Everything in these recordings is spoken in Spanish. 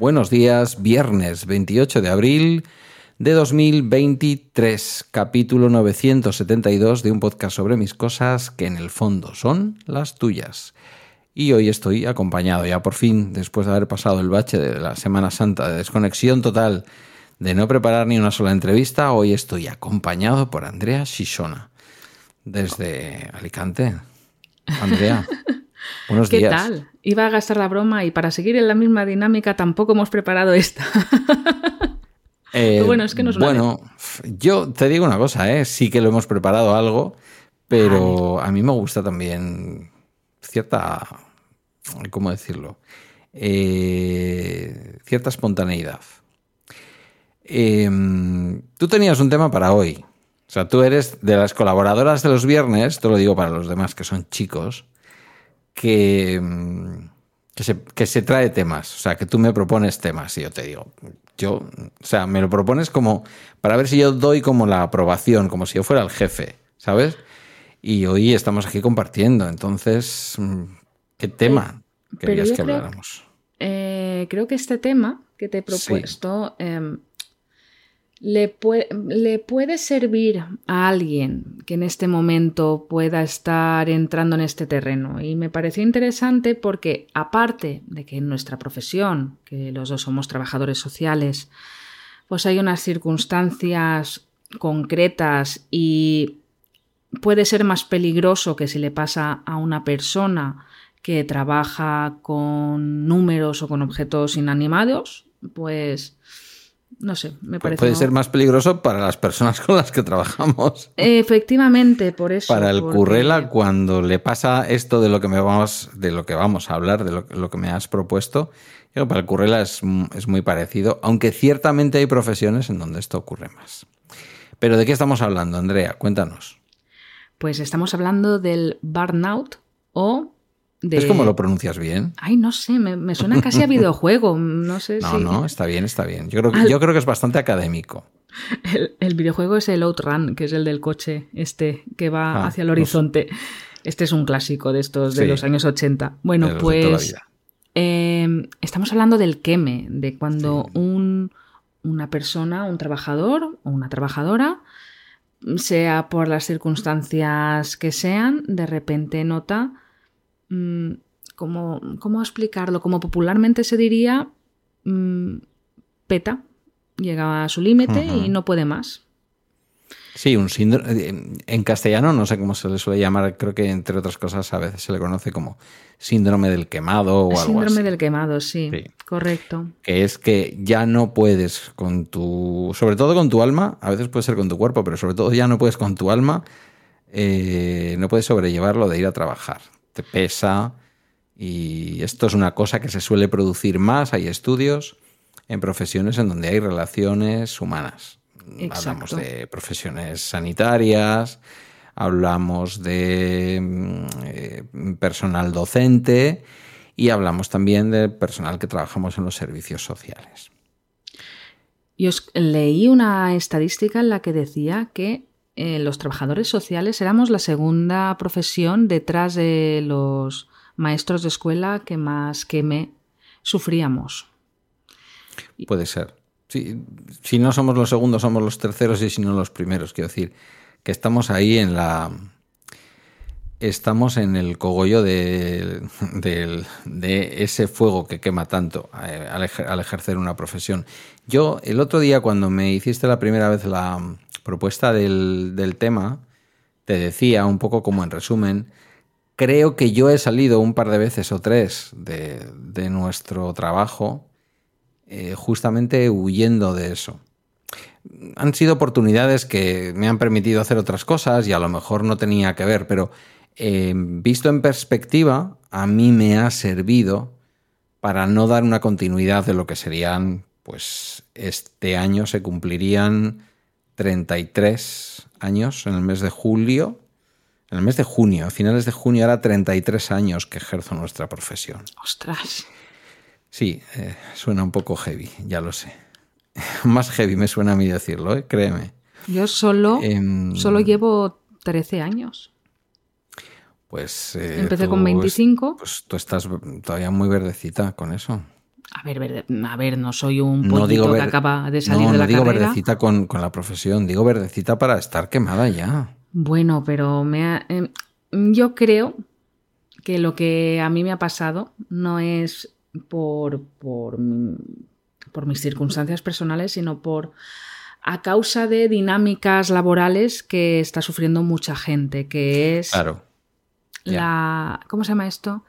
Buenos días, viernes 28 de abril de 2023, capítulo 972 de un podcast sobre mis cosas que en el fondo son las tuyas. Y hoy estoy acompañado ya por fin, después de haber pasado el bache de la Semana Santa de desconexión total, de no preparar ni una sola entrevista, hoy estoy acompañado por Andrea Shishona, desde Alicante. Andrea. Buenos ¿Qué tal? Iba a gastar la broma y para seguir en la misma dinámica tampoco hemos preparado esta. Eh, bueno, es que nos Bueno, yo te digo una cosa, ¿eh? sí que lo hemos preparado algo, pero a mí me gusta también cierta, ¿cómo decirlo? Eh, cierta espontaneidad. Em, tú tenías un tema para hoy. O sea, tú eres de las colaboradoras de los viernes, te lo digo para los demás que son chicos, que, em, que, se, que se trae temas. O sea, que tú me propones temas y yo te digo, yo, o sea, me lo propones como para ver si yo doy como la aprobación, como si yo fuera el jefe, ¿sabes? Y hoy estamos aquí compartiendo, entonces, mm, ¿qué tema querías que habláramos? Eh, creo que este tema que te he propuesto em, le, puede, servir a alguien que en este momento pueda estar entrando en este terreno. Y me pareció interesante porque, aparte de que en nuestra profesión, que los dos somos trabajadores sociales, pues hay unas circunstancias concretas y puede ser más peligroso que si le pasa a una persona que trabaja con números o con objetos inanimados, pues no sé, me parece. Puede ser más peligroso para las personas con las que trabajamos. Efectivamente, por eso. Para el currela, cuando le pasa esto de lo que me vamos, de lo que vamos a hablar, de lo, que me has propuesto, para el currela es, es muy parecido, aunque ciertamente hay profesiones en donde esto ocurre más. Pero ¿de qué estamos hablando, Andrea? Cuéntanos. Pues estamos hablando del burnout o ¿Es como lo pronuncias bien? Ay, no sé, me, suena casi a videojuego. No sé no, No, está bien, está bien. Yo creo que, yo creo que es bastante académico. El, videojuego es el Outrun, que es el del coche este que va ah, hacia el horizonte. Este es un clásico de estos de los años 80. Bueno, pues em, estamos hablando del queme, de cuando un, una persona, un trabajador o una trabajadora, sea por las circunstancias que sean, de repente nota Mm, ¿cómo, ¿cómo, explicarlo? Como popularmente se diría, mm, peta, llega a su límite y no puede más. Sí, un síndrome. Eh, en castellano no sé cómo se le suele llamar, creo que entre otras cosas a veces se le conoce como síndrome del quemado o algo así. Síndrome del quemado, sí, Correcto. Que es que ya no puedes con tu. Sobre todo con tu alma, a veces puede ser con tu cuerpo, pero sobre todo ya no puedes con tu alma, eh, no puedes sobrellevarlo de ir a trabajar te pesa. Y esto es una cosa que se suele producir más. Hay estudios en profesiones en donde hay relaciones humanas. Hablamos de profesiones sanitarias, hablamos de mm, eh, personal docente y hablamos también de personal que trabajamos en los servicios sociales. Y os leí una estadística en la que decía que eh, los trabajadores sociales éramos la segunda profesión detrás de los maestros de escuela que más que me sufríamos. Puede ser. Si no somos los segundos, somos los terceros y si no los primeros. Quiero decir que estamos ahí en la. Estamos en el cogollo de, ese fuego que quema tanto eh, al ejercer una profesión. Yo, el otro día, cuando me hiciste la primera vez la, propuesta del, tema, te decía un poco como en resumen, creo que yo he salido un par de veces o tres de, nuestro trabajo eh, justamente huyendo de eso. Han sido oportunidades que me han permitido hacer otras cosas y a lo mejor no tenía que ver, pero eh, visto en perspectiva, a mí me ha servido para no dar una continuidad de lo que serían, pues este año se cumplirían 33 años en el mes de julio. En el mes de junio, a finales de junio, era 33 años que ejerzo nuestra profesión. Ostras. Sí, eh, suena un poco heavy, ya lo sé. Más heavy me suena a mí decirlo, ¿eh? créeme. Yo solo, Em, solo llevo 13 años. Pues. eh, Empecé tú con 25. es- Pues tú estás todavía muy verdecita con eso. A ver, verde- a ver, no soy un No pollito digo que acaba de salir no, de la no digo carrera. verdecita con, con la profesión, digo verdecita para estar quemada ya. Bueno, pero me ha- em, yo creo que lo que a mí me ha pasado no es por, por, por mis circunstancias personales, sino por a causa de dinámicas laborales que está sufriendo mucha gente, que es Claro. la ¿cómo se llama esto?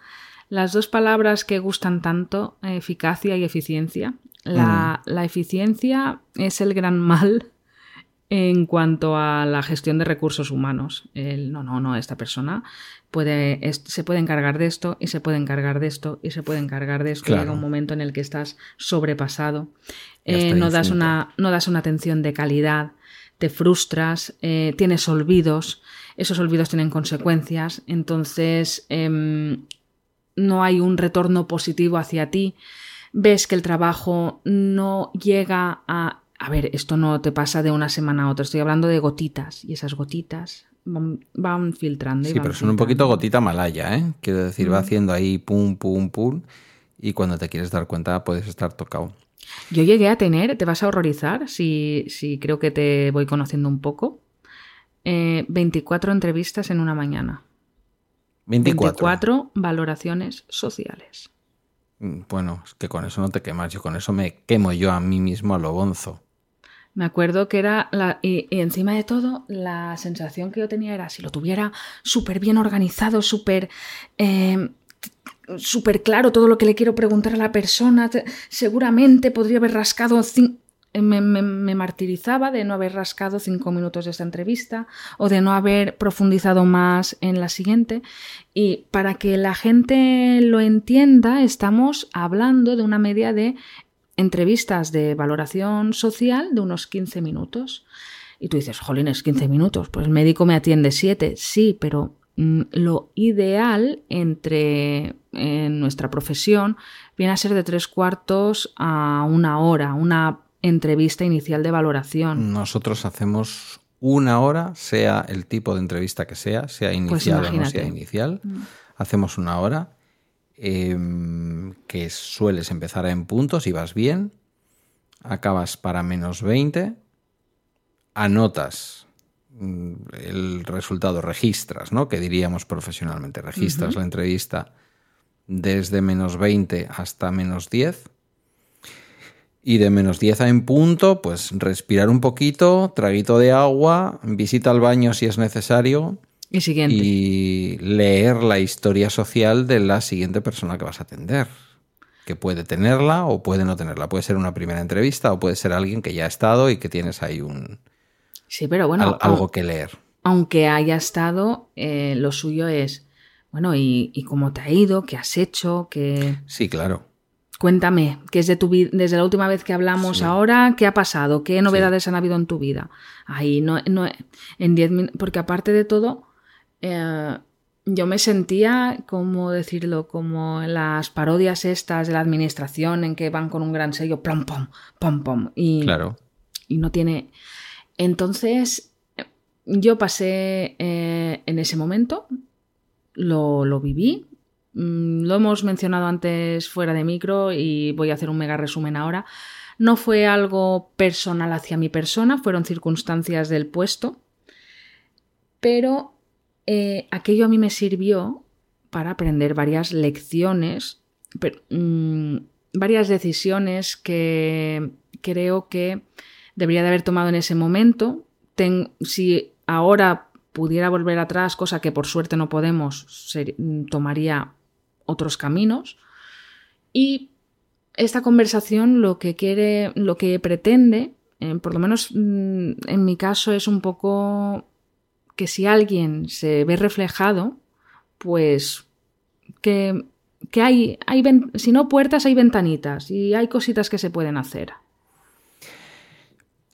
Las dos palabras que gustan tanto, eficacia y eficiencia. La, la eficiencia es el gran mal en cuanto a la gestión de recursos humanos. El, no, no, no, esta persona puede, es- se puede encargar de esto y se puede encargar de esto y se puede encargar de esto. Claro. Llega un momento en el que estás sobrepasado. Eh, no, das una, no das una atención de calidad, te frustras, eh, tienes olvidos, esos olvidos tienen consecuencias, entonces em, no hay un retorno positivo hacia ti, ves que el trabajo no llega a... A ver, esto no te pasa de una semana a otra, estoy hablando de gotitas y esas gotitas van, van filtrando. y Sí, van pero son un poquito gotita malaya, ¿eh? Quiero decir, va haciendo ahí pum, pum, pum. Y cuando te quieres dar cuenta, puedes estar tocado. Yo llegué a tener, te vas a horrorizar si, si creo que te voy conociendo un poco, eh, 24 entrevistas en una mañana. 24. 24 valoraciones sociales. Mm, Bueno, es que con eso no te quemas. Yo con eso me quemo yo a mí mismo a lo bonzo. Me acuerdo que era, la, y, encima de todo, la sensación que yo tenía era, si lo tuviera súper bien organizado, súper... eh, súper claro todo lo que le quiero preguntar a la persona, te- seguramente podría haber rascado... eh, Me, me- me martirizaba de no haber rascado cinco minutos de esta entrevista o de no haber profundizado más en la siguiente. Y para que la gente lo entienda, estamos hablando de una media de entrevistas de valoración social de unos 15 minutos. Y tú dices, jolines, 15 minutos, pues el médico me atiende 7. Sí, pero mm, lo ideal entre en nuestra profesión viene a ser de tres cuartos a una hora, una entrevista inicial de valoración. Nosotros hacemos una hora, sea el tipo de entrevista que sea, sea inicial o no sea inicial. Hacemos una hora em, que sueles empezar en puntos y vas bien. Acabas para menos 20. Anotas mm, el resultado, registras, ¿no? Que diríamos profesionalmente. Registras la entrevista desde menos 20 hasta menos 10. Y de menos 10 a en punto, pues respirar un poquito, traguito de agua, visita al baño si es necesario Y siguiente. y leer la historia social de la siguiente persona que vas a atender. Que puede tenerla o puede no tenerla. Puede ser una primera entrevista o puede ser alguien que ya ha estado y que tienes ahí un, Sí, pero bueno, al- algo que leer. aunque haya estado, eh, lo suyo es, bueno, ¿y, y cómo te ha ido? ¿Qué has hecho? ¿Qué... Sí, claro. Cuéntame, ¿qué es de tu vida? Desde la última vez que hablamos Sí. ahora, ¿qué ha pasado? ¿Qué novedades han habido en tu vida? Ahí no, no en 10 minutos, porque aparte de todo, eh, yo me sentía, ¿cómo decirlo? Como en las parodias estas de la administración en que van con un gran sello, plom, pom, pom, pom, y, Claro. y no tiene. Entonces, yo pasé eh, en ese momento, lo, lo viví. Mm, Lo hemos mencionado antes fuera de micro y voy a hacer un mega resumen ahora. No fue algo personal hacia mi persona, fueron circunstancias del puesto, pero eh, aquello a mí me sirvió para aprender varias lecciones, mm, varias decisiones que creo que debería de haber tomado en ese momento. Ten- si ahora pudiera volver atrás, cosa que por suerte no podemos, ser- tomaría otros caminos. Y esta conversación lo que quiere, lo que pretende, eh, por lo menos mm, en mi caso, es un poco que si alguien se ve reflejado, pues que, que hay, hay si no puertas, hay ventanitas y hay cositas que se pueden hacer.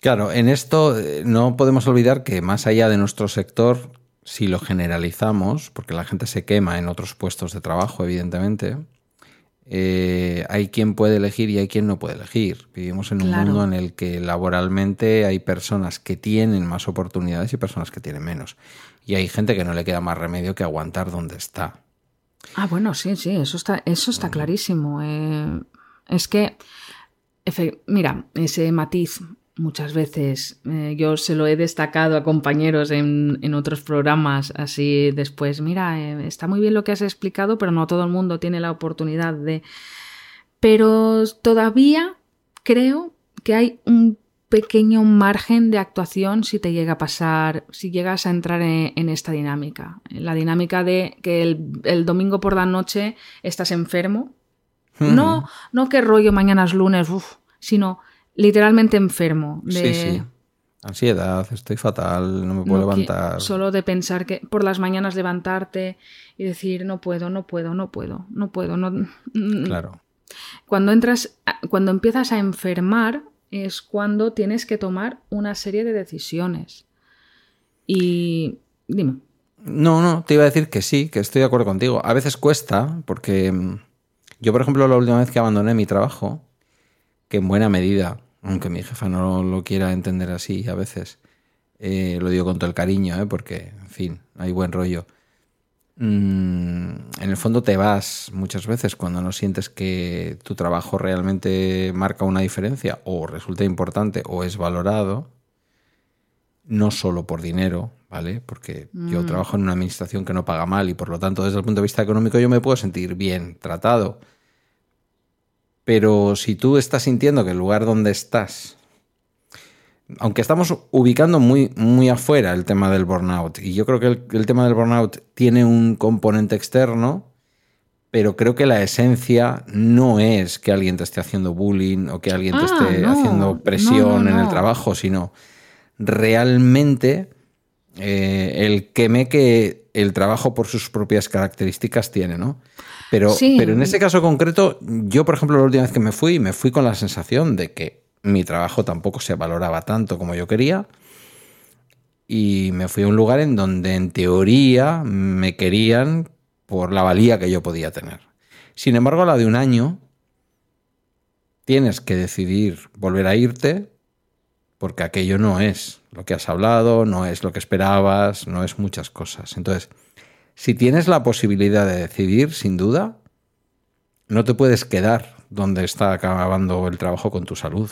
Claro, en esto eh, no podemos olvidar que más allá de nuestro sector, si lo generalizamos, porque la gente se quema en otros puestos de trabajo, evidentemente, eh, hay quien puede elegir y hay quien no puede elegir. Vivimos en un mundo en el que laboralmente hay personas que tienen más oportunidades y personas que tienen menos. Y hay gente que no le queda más remedio que aguantar donde está. Ah, bueno, sí, sí, eso está, eso está clarísimo. Eh, es que, mira, ese matiz muchas veces. Eh, yo se lo he destacado a compañeros en, en otros programas así después. Mira, eh, está muy bien lo que has explicado, pero no todo el mundo tiene la oportunidad de... Pero todavía creo que hay un pequeño margen de actuación si te llega a pasar, si llegas a entrar en, esta dinámica. La dinámica de que el, domingo por la noche estás enfermo. No, no que rollo mañana es lunes, sino literalmente enfermo. De... Sí, sí. Ansiedad, estoy fatal, no me puedo levantar. Solo de pensar que por las mañanas levantarte y decir no puedo, no puedo, no puedo, no puedo, no. Claro. Cuando entras, cuando empiezas a enfermar, es cuando tienes que tomar una serie de decisiones. Y dime. No, no, te iba a decir que sí, que estoy de acuerdo contigo. A veces cuesta, porque mm, yo, por ejemplo, la última vez que abandoné mi trabajo, que en buena medida aunque mi jefa no lo quiera entender así a veces. Eh, lo digo con todo el cariño, ¿eh? porque, en fin, hay buen rollo. Mm, en el fondo te vas muchas veces cuando no sientes que tu trabajo realmente marca una diferencia o resulta importante o es valorado, no solo por dinero, ¿vale? Porque yo mm. trabajo en una administración que no paga mal y por lo tanto desde el punto de vista económico yo me puedo sentir bien tratado pero si tú estás sintiendo que el lugar donde estás, aunque estamos ubicando muy, muy afuera el tema del burnout, y yo creo que el, tema del burnout tiene un componente externo, pero creo que la esencia no es que alguien te esté haciendo bullying o que alguien te ah, esté haciendo presión en el trabajo, sino realmente eh, el queme que el trabajo por sus propias características tiene, ¿no? Pero, pero en ese caso concreto, yo, por ejemplo, la última vez que me fui, me fui con la sensación de que mi trabajo tampoco se valoraba tanto como yo quería. Y me fui a un lugar en donde, en teoría, me querían por la valía que yo podía tener. Sin embargo, a la de un año, tienes que decidir volver a irte porque aquello no es lo que has hablado, no es lo que esperabas, no es muchas cosas. Entonces, si tienes la posibilidad de decidir, sin duda, no te puedes quedar donde está acabando el trabajo con tu salud.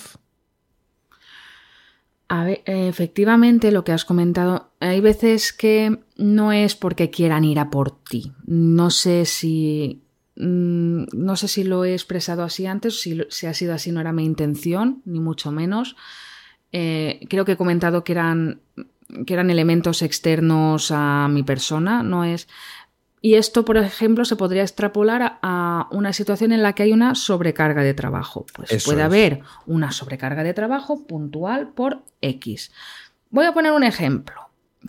efectivamente, lo que has comentado, hay veces que no es porque quieran ir a por ti. No sé si. Mm, no sé si lo he expresado así antes, si, si ha sido así, no era mi intención, ni mucho menos. Eh, creo que he comentado que eran que eran elementos externos a mi persona, no es... Y esto, por ejemplo, se podría extrapolar a una situación en la que hay una sobrecarga de trabajo. Pues puede haber una sobrecarga de trabajo puntual por X. Voy a poner un ejemplo,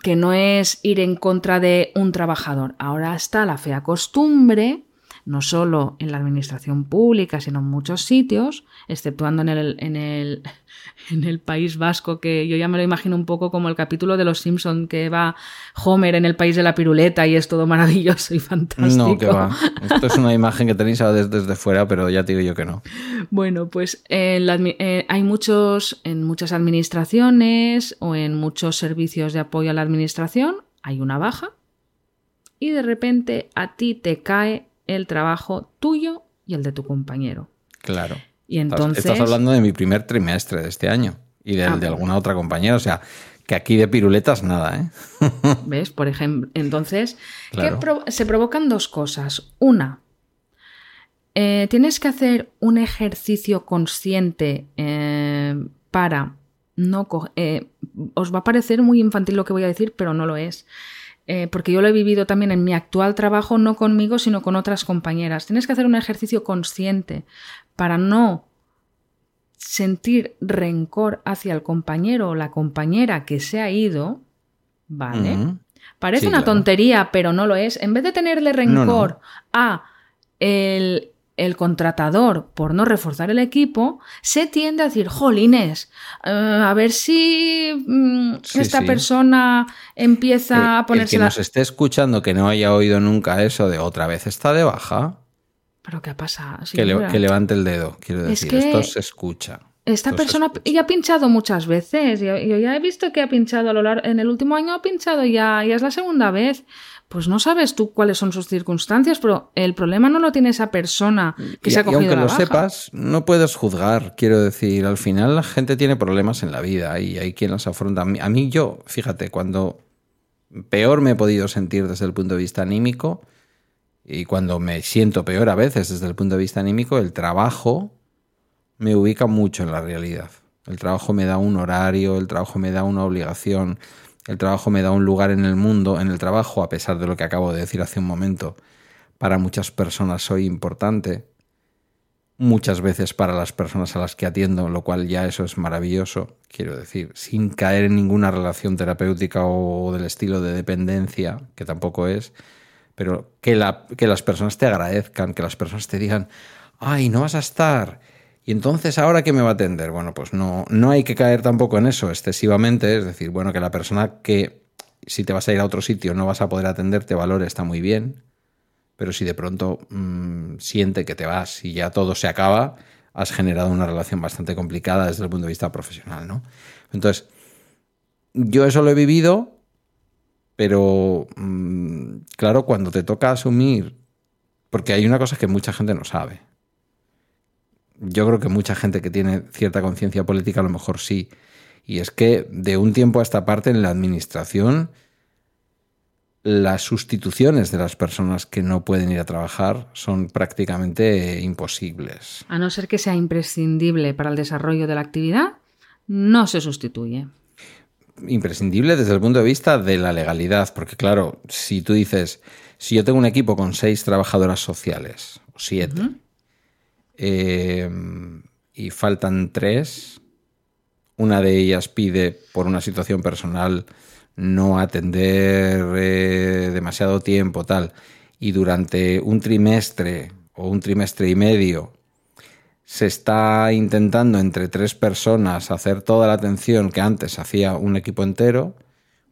que no es ir en contra de un trabajador. Ahora está la fea costumbre, no solo en la administración pública, sino en muchos sitios, exceptuando en el, en el en el País Vasco, que yo ya me lo imagino un poco como el capítulo de Los Simpson que va Homer en el país de la piruleta y es todo maravilloso y fantástico. No, que va. Esto es una imagen que tenéis desde, desde fuera, pero ya te digo yo que no. Bueno, pues eh, hay muchos, en muchas administraciones o en muchos servicios de apoyo a la administración, hay una baja y de repente a ti te cae el trabajo tuyo y el de tu compañero. Claro. Y entonces... Estás hablando de mi primer trimestre de este año y del, ah, de alguna otra compañera. O sea, que aquí de piruletas nada, ¿eh? ¿Ves? Por ejemplo, entonces, se provocan dos cosas. Una, eh, tienes que hacer un ejercicio consciente eh, para no eh, os va a parecer muy infantil lo que voy a decir, pero no lo es. Porque yo lo he vivido también en mi actual trabajo, no conmigo, sino con otras compañeras. Tienes que hacer un ejercicio consciente para no sentir rencor hacia el compañero o la compañera que se ha ido, ¿vale? Parece una tontería, pero no lo es. En vez de tenerle rencor a el el contratador, por no reforzar el equipo, se tiende a decir, jolines, eh, a ver si mm, esta persona empieza a ponerse... El que nos esté escuchando que no haya oído nunca eso de otra vez está de baja. ¿Pero qué pasa? que, levante el dedo, quiero decir. Esto se escucha. Esta persona ya ha pinchado muchas veces. Yo, ya he visto que ha pinchado a lo largo. En el último año ha pinchado ya, ya es la segunda vez. Pues no sabes tú cuáles son sus circunstancias, pero el problema no lo tiene esa persona que se ha cogido y aunque lo sepas, no puedes juzgar. Quiero decir, al final la gente tiene problemas en la vida y hay quien las afronta. A mí, yo, fíjate, cuando peor me he podido sentir desde el punto de vista anímico y cuando me siento peor a veces desde el punto de vista anímico, el trabajo me ubica mucho en la realidad. El trabajo me da un horario, el trabajo me da una obligación, el trabajo me da un lugar en el mundo. En el trabajo, a pesar de lo que acabo de decir hace un momento, para muchas personas soy importante. Muchas veces para las personas a las que atiendo, lo cual ya eso es maravilloso, quiero decir, sin caer en ninguna relación terapéutica o del estilo de dependencia, que tampoco es, pero que, la, que las personas te agradezcan, que las personas te digan, ay, no vas a estar, y entonces, ¿ahora qué me va a atender? Bueno, pues no, no hay que caer tampoco en eso excesivamente. Es decir, bueno, que la persona que si te vas a ir a otro sitio no vas a poder atender, te valore, está muy bien. Pero si de pronto mm, siente que te vas y ya todo se acaba, has generado una relación bastante complicada desde el punto de vista profesional, ¿no? Entonces, yo eso lo he vivido, pero mm, claro, cuando te toca asumir, porque hay una cosa que mucha gente no sabe yo creo que mucha gente que tiene cierta conciencia política a lo mejor sí. Y es que de un tiempo a esta parte en la administración, las sustituciones de las personas que no pueden ir a trabajar son prácticamente imposibles. A no ser que sea imprescindible para el desarrollo de la actividad, no se sustituye. Imprescindible desde el punto de vista de la legalidad, porque claro, si tú dices, si yo tengo un equipo con seis trabajadoras sociales, o siete, eh, y faltan tres. Una de ellas pide, por una situación personal, no atender eh, demasiado tiempo, tal. Y durante un trimestre o un trimestre y medio se está intentando entre tres personas hacer toda la atención que antes hacía un equipo entero,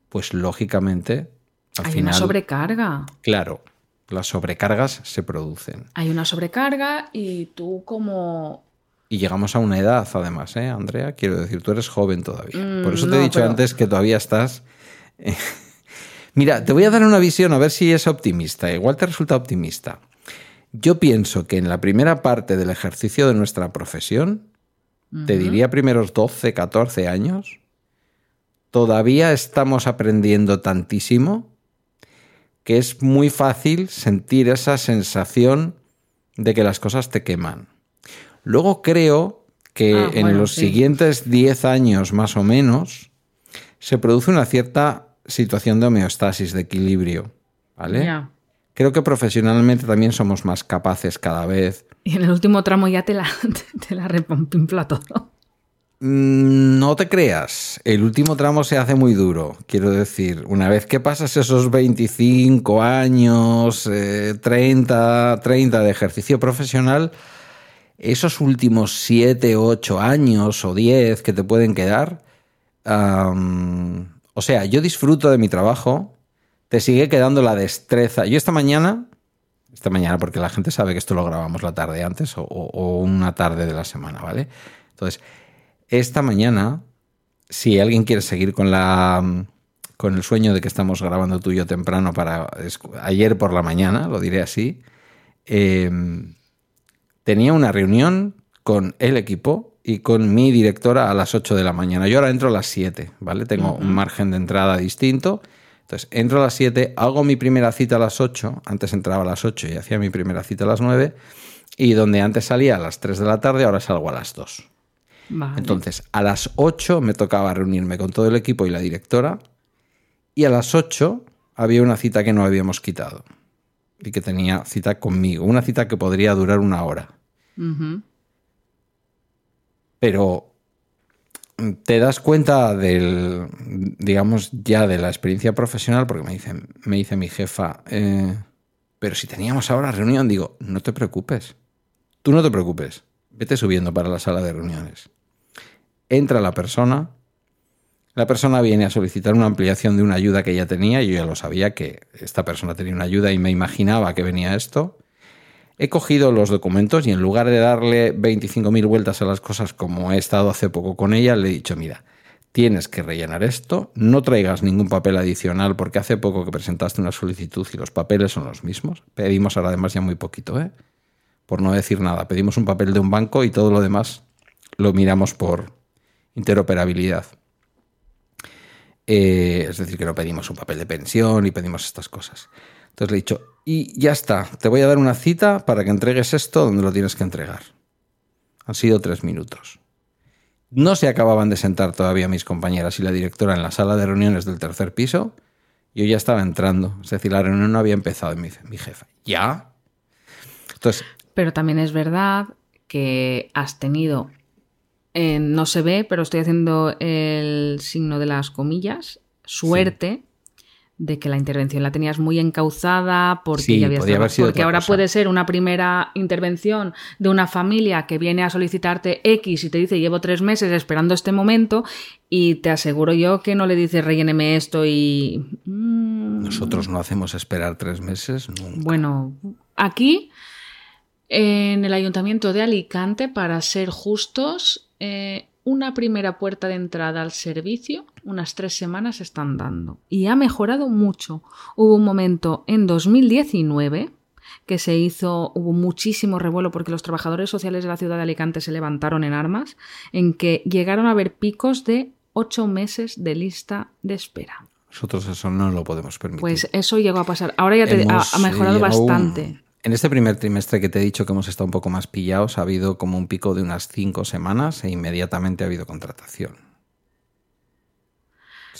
pues lógicamente al Hay una sobrecarga. Claro, las sobrecargas se producen. Hay una sobrecarga y tú como... Y llegamos a una edad, además, ¿eh, Andrea? Quiero decir, tú eres joven todavía. Por mm, eso te he dicho antes que todavía estás... Eh, mira, te voy a dar una visión a ver si es optimista. Igual te resulta optimista. Yo pienso que en la primera parte del ejercicio de nuestra profesión, te diría primeros 12, 14 años, todavía estamos aprendiendo tantísimo que es muy fácil sentir esa sensación de que las cosas te queman. Luego creo que ah, en los siguientes 10 años más o menos se produce una cierta situación de homeostasis, de equilibrio. ¿Vale? Creo que profesionalmente también somos más capaces cada vez. Y en el último tramo ya te la, te la todo. Mm, no te creas, el último tramo se hace muy duro. Quiero decir, una vez que pasas esos 25 años, 30, eh, 30 de ejercicio profesional, esos últimos 7, 8 años o 10 que te pueden quedar, o sea, yo disfruto de mi trabajo, te sigue quedando la destreza. Yo esta mañana, esta mañana porque la gente sabe que esto lo grabamos la tarde antes o una tarde de la semana, ¿vale? Entonces, esta mañana, si alguien quiere seguir con la con el sueño de que estamos grabando tú y yo temprano para ayer por la mañana, lo diré así, em, tenía una reunión con el equipo y con mi directora a las 8 de la mañana. Yo ahora entro a las 7, ¿vale? Tengo un margen de entrada distinto. Entonces, entro a las 7, hago mi primera cita a las 8, antes entraba a las 8 y hacía mi primera cita a las 9, y donde antes salía a las 3 de la tarde, ahora salgo a las 2. Entonces, a las 8 me tocaba reunirme con todo el equipo y la directora, y a las 8 había una cita que no habíamos quitado y que tenía cita conmigo, una cita que podría durar una hora. Pero te das cuenta del, digamos, ya de la experiencia profesional, porque me dice, me dice mi jefa, eh, pero si teníamos ahora reunión, digo, no te preocupes, tú no te preocupes, vete subiendo para la sala de reuniones. Entra la persona, la persona viene a solicitar una ampliación de una ayuda que ya tenía, yo ya lo sabía que esta persona tenía una ayuda y me imaginaba que venía esto. He cogido los documentos y en lugar de darle 25.000 vueltas a las cosas como he estado hace poco con ella, le he dicho, mira, tienes que rellenar esto, no traigas ningún papel adicional porque hace poco que presentaste una solicitud y los papeles son los mismos. Pedimos ahora además ya muy poquito, ¿eh? Por no decir nada. Pedimos un papel de un banco y todo lo demás lo miramos por interoperabilidad. Eh, es decir, que no pedimos un papel de pensión y pedimos estas cosas. Entonces le he dicho, y ya está, te voy a dar una cita para que entregues esto donde lo tienes que entregar. Han sido tres minutos. No se acababan de sentar todavía mis compañeras y la directora en la sala de reuniones del tercer piso. Yo ya estaba entrando. Es decir, la reunión no había empezado. Y mi jefa, ¿ya? Entonces, Pero también es verdad que has tenido, eh, no se ve, pero estoy haciendo el signo de las comillas, suerte de que la intervención la tenías muy encauzada porque ya porque ahora puede ser una primera intervención de una familia que viene a solicitarte X y te dice llevo tres meses esperando este momento y te aseguro yo que no le dices relléneme esto y mm. nosotros no hacemos esperar tres meses bueno aquí en el ayuntamiento de Alicante para ser justos eh, una primera puerta de entrada al servicio, unas tres semanas están dando. Y ha mejorado mucho. Hubo un momento en 2019 que se hizo, hubo muchísimo revuelo porque los trabajadores sociales de la ciudad de Alicante se levantaron en armas, en que llegaron a haber picos de ocho meses de lista de espera. Nosotros eso no lo podemos permitir. Pues eso llegó a pasar. Ahora ya te, ha, mejorado bastante. En este primer trimestre que te he dicho que hemos estado un poco más pillados, ha habido como un pico de unas cinco semanas e inmediatamente ha habido contratación.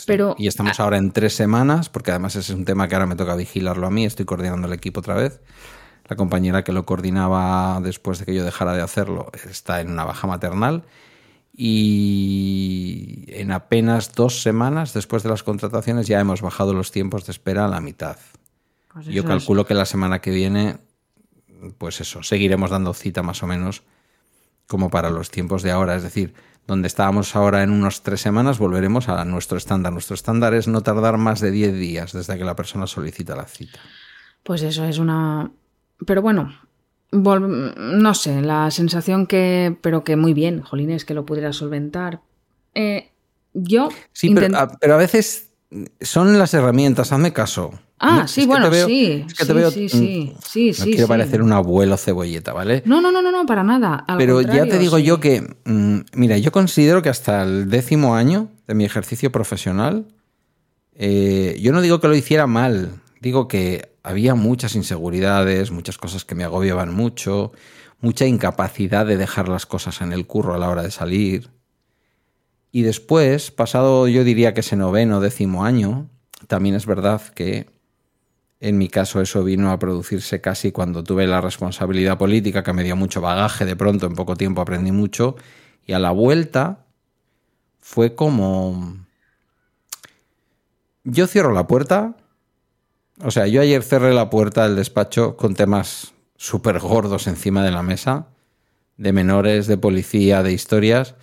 Pero, y estamos ahora en tres semanas, porque además ese es un tema que ahora me toca vigilarlo a mí, estoy coordinando el equipo otra vez. La compañera que lo coordinaba después de que yo dejara de hacerlo está en una baja maternal y en apenas dos semanas después de las contrataciones ya hemos bajado los tiempos de espera a la mitad. Pues yo calculo que la semana que viene pues eso, seguiremos dando cita más o menos como para los tiempos de ahora. Es decir, donde estábamos ahora en unos tres semanas, volveremos a nuestro estándar. Nuestro estándar es no tardar más de diez días desde que la persona solicita la cita. Pues eso es una... Pero bueno, no sé, la sensación que... Pero que muy bien, Jolines, que lo pudiera solventar. Eh, yo... Sí, pero a veces son las herramientas, hazme caso. Ah, sí, bueno, sí. Es que te veo, sí, sí, sí, no quiero parecer un abuelo cebolleta, ¿vale? No, no, no, no, no para nada. Pero ya te digo yo que, mm, mira, yo considero que hasta el décimo año de mi ejercicio profesional, eh, yo no digo que lo hiciera mal, digo que había muchas inseguridades, muchas cosas que me agobiaban mucho, mucha incapacidad de dejar las cosas en el curro a la hora de salir. Y después, pasado yo diría que ese noveno, décimo año, también es verdad que en mi caso eso vino a producirse casi cuando tuve la responsabilidad política, que me dio mucho bagaje, de pronto en poco tiempo aprendí mucho, y a la vuelta fue como... Yo cierro la puerta, o sea, yo ayer cerré la puerta del despacho con temas súper gordos encima de la mesa, de menores, de policía, de historias,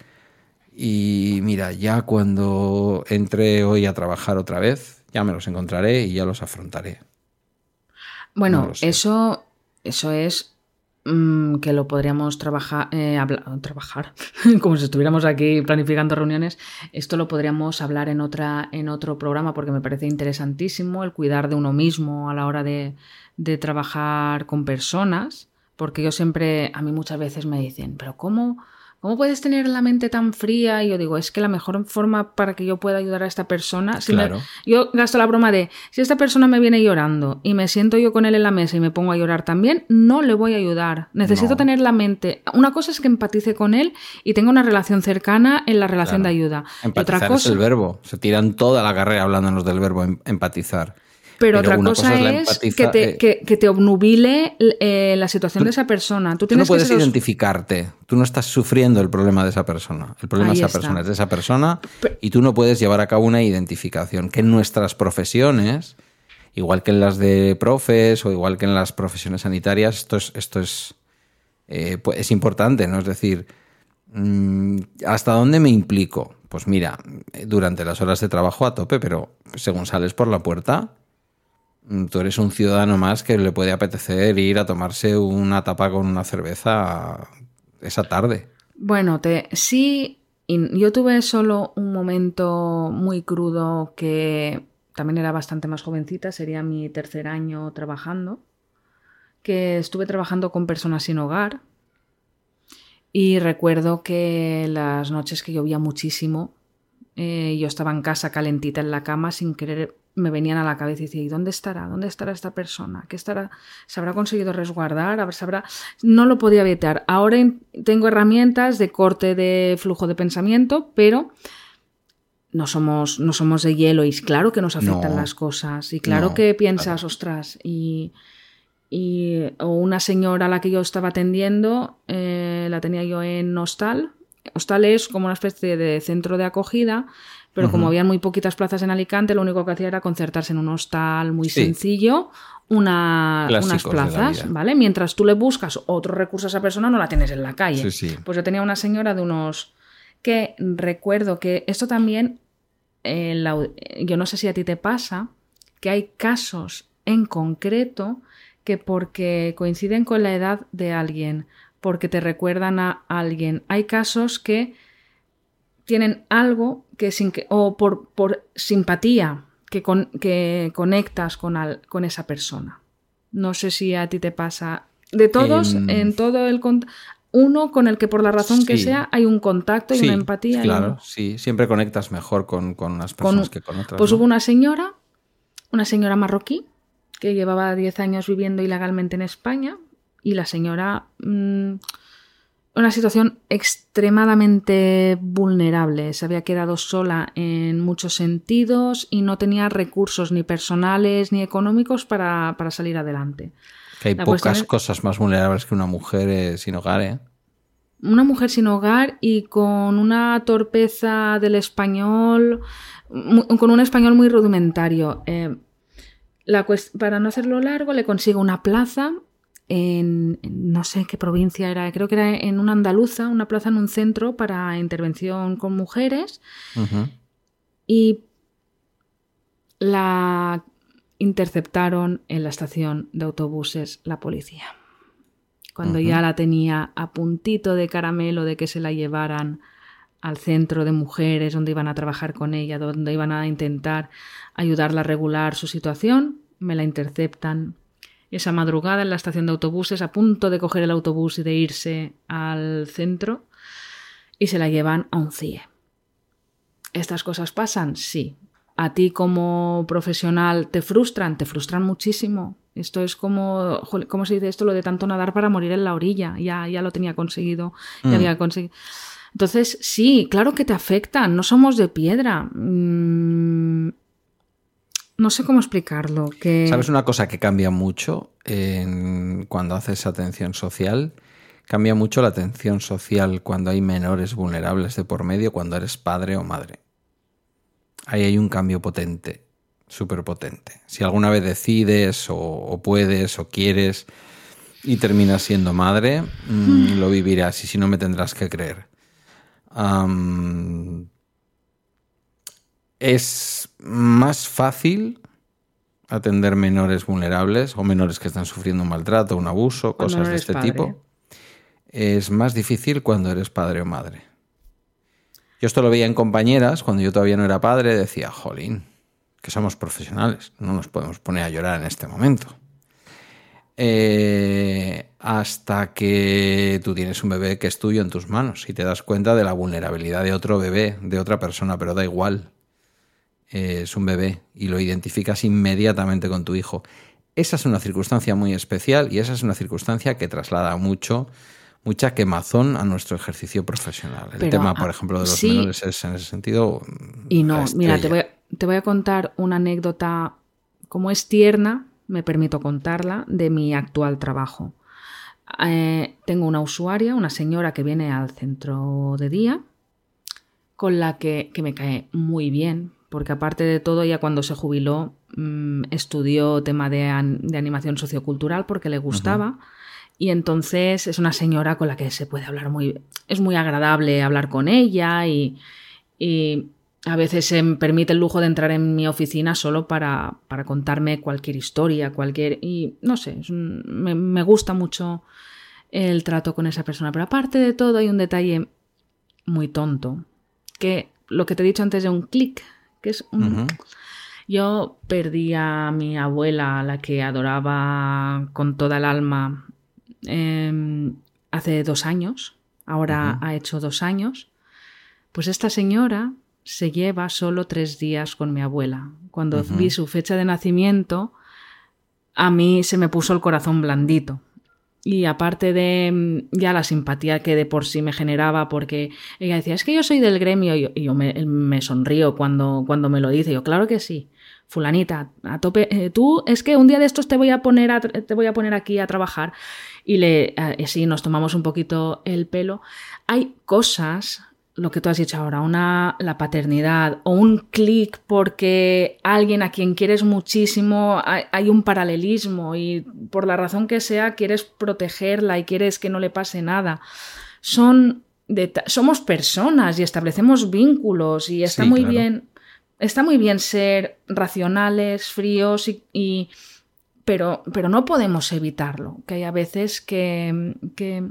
y mira, ya cuando entre hoy a trabajar otra vez, ya me los encontraré y ya los afrontaré. Bueno, eso, eso es mm, que lo podríamos trabajar, eh, trabajar, como si estuviéramos aquí planificando reuniones. Esto lo podríamos hablar en, otra, en otro programa porque me parece interesantísimo el cuidar de uno mismo a la hora de, de trabajar con personas. Porque yo siempre, a mí muchas veces me dicen, pero ¿cómo? ¿Cómo puedes tener la mente tan fría? Y yo digo, es que la mejor forma para que yo pueda ayudar a esta persona. Si yo gasto la broma de, si esta persona me viene llorando y me siento yo con él en la mesa y me pongo a llorar también, no le voy a ayudar. Necesito tener la mente. Una cosa es que empatice con él y tenga una relación cercana en la relación de ayuda. Empatizar otra cosa... es el verbo. Se tiran toda la carrera hablándonos del verbo em-, empatizar. Pero, otra cosa, es, que, te, eh, que, te, obnubile eh, la situación de esa persona. Tú, no puedes identificarte. Tú no estás sufriendo el problema de esa persona. El problema de esa persona es de esa persona y tú no puedes llevar a cabo una identificación. Que en nuestras profesiones, igual que en las de profes o igual que en las profesiones sanitarias, esto es, esto es eh, pues es importante, ¿no? Es decir, mm, ¿hasta dónde me implico? Pues mira, durante las horas de trabajo a tope, pero según sales por la puerta, tú eres un ciudadano más que le puede apetecer ir a tomarse una tapa con una cerveza esa tarde. Bueno, te, sí, yo tuve solo un momento muy crudo que también era bastante más jovencita, sería mi tercer año trabajando, que estuve trabajando con personas sin hogar y recuerdo que las noches que llovía muchísimo, eh, yo estaba en casa calentita en la cama sin querer me venían a la cabeza y decía, ¿y dónde estará? ¿Dónde estará esta persona? ¿Qué estará? ¿Se habrá conseguido resguardar? ¿Se habrá... No lo podía evitar. Ahora tengo herramientas de corte de flujo de pensamiento, pero no somos, no somos de hielo y claro que nos afectan las cosas y claro que piensas, ostras, y, y, o una señora a la que yo estaba atendiendo, eh, la tenía yo en hostal. Hostal es como una especie de centro de acogida, pero como había muy poquitas plazas en Alicante, lo único que hacía era concertarse en un hostal muy sencillo, una, unas plazas, ¿vale? Mientras tú le buscas otro recurso a esa persona, no la tienes en la calle. pues yo tenía una señora de unos que recuerdo que esto también, eh, yo no sé si a ti te pasa, que hay casos en concreto que porque coinciden con la edad de alguien, porque te recuerdan a alguien, hay casos que tienen algo que, sin que o por, por simpatía que, que conectas con, con esa persona. No sé si a ti te pasa. De todos, en todo el uno con el que por la razón que sea hay un contacto y una empatía. Claro, sí, siempre conectas mejor con, con unas personas que con otras. Pues hubo una señora, una señora marroquí, que llevaba 10 años viviendo ilegalmente en España y la señora... Mm, una situación extremadamente vulnerable. Se había quedado sola en muchos sentidos y no tenía recursos ni personales ni económicos para, salir adelante. Que hay pocas cosas más vulnerables que una mujer eh, sin hogar, ¿eh? Una mujer sin hogar y con una torpeza del español, con un español muy rudimentario. Eh, la para no hacerlo largo, le consigo una plaza en, no sé qué provincia era, creo que era en una andaluza, una plaza en un centro para intervención con mujeres. Y la interceptaron en la estación de autobuses la policía. Cuando ya la tenía a puntito de caramelo de que se la llevaran al centro de mujeres donde iban a trabajar con ella, donde iban a intentar ayudarla a regular su situación, me la interceptan esa madrugada en la estación de autobuses, a punto de coger el autobús y de irse al centro, y se la llevan a un CIE. ¿Estas cosas pasan? Sí. ¿A ti como profesional te frustran? Te frustran muchísimo. Esto es como, ¿cómo se dice esto? Lo de tanto nadar para morir en la orilla. Ya, ya lo tenía conseguido. Ya mm. había conseguido. Entonces, sí, claro que te afectan. No somos de piedra. Mm, no sé cómo explicarlo. Que... ¿Sabes una cosa que cambia mucho cuando haces atención social? Cambia mucho la atención social cuando hay menores vulnerables de por medio, cuando eres padre o madre. Ahí hay un cambio potente, súper potente. Si alguna vez decides o, puedes o quieres y terminas siendo madre, mm, lo vivirás y si no me tendrás que creer es más fácil atender menores vulnerables o menores que están sufriendo un maltrato, un abuso, cosas de este tipo. Es más difícil cuando eres padre o madre. Yo esto lo veía en compañeras, cuando yo todavía no era padre, decía, jolín, que somos profesionales, no nos podemos poner a llorar en este momento. Eh, hasta que tú tienes un bebé que es tuyo en tus manos y te das cuenta de la vulnerabilidad de otro bebé, de otra persona, pero da igual es un bebé y lo identificas inmediatamente con tu hijo. Esa es una circunstancia muy especial y esa es una circunstancia que traslada mucho, mucha quemazón a nuestro ejercicio profesional. El tema, por ah, ejemplo, de los menores es en ese sentido. Y no, mira, te voy, a, contar una anécdota, como es tierna, me permito contarla, de mi actual trabajo. Eh, tengo una usuaria, una señora que viene al centro de día, con la que, que me cae muy bien, porque aparte de todo, ya cuando se jubiló, mm, estudió tema de, animación sociocultural porque le gustaba. y entonces es una señora con la que se puede hablar muy... Es muy agradable hablar con ella y, a veces se me permite el lujo de entrar en mi oficina solo para, para contarme cualquier historia, cualquier... Y no sé, me, gusta mucho el trato con esa persona. Pero aparte de todo hay un detalle muy tonto, que lo que te he dicho antes de un clic, que es un... Yo perdí a mi abuela, a la que adoraba con toda el alma, Em, hace dos años, ahora ha hecho dos años, pues esta señora se lleva solo tres días con mi abuela. Cuando vi su fecha de nacimiento, a mí se me puso el corazón blandito. Y aparte de em, ya la simpatía que de por sí me generaba, porque ella decía, es que yo soy del gremio, y yo, me, sonrío cuando, cuando me lo dice. Yo, claro que sí fulanita, a tope, eh, tú es que un día de estos te voy a poner, te voy a poner aquí a trabajar y le, eh, sí, nos tomamos un poquito el pelo. Hay cosas, lo que tú has dicho ahora, una, la paternidad o un clic porque alguien a quien quieres muchísimo, hay, un paralelismo y por la razón que sea quieres protegerla y quieres que no le pase nada. Son somos personas y establecemos vínculos y está muy bien Está muy bien ser racionales, fríos y, pero, pero, no podemos evitarlo. Que hay a veces que, que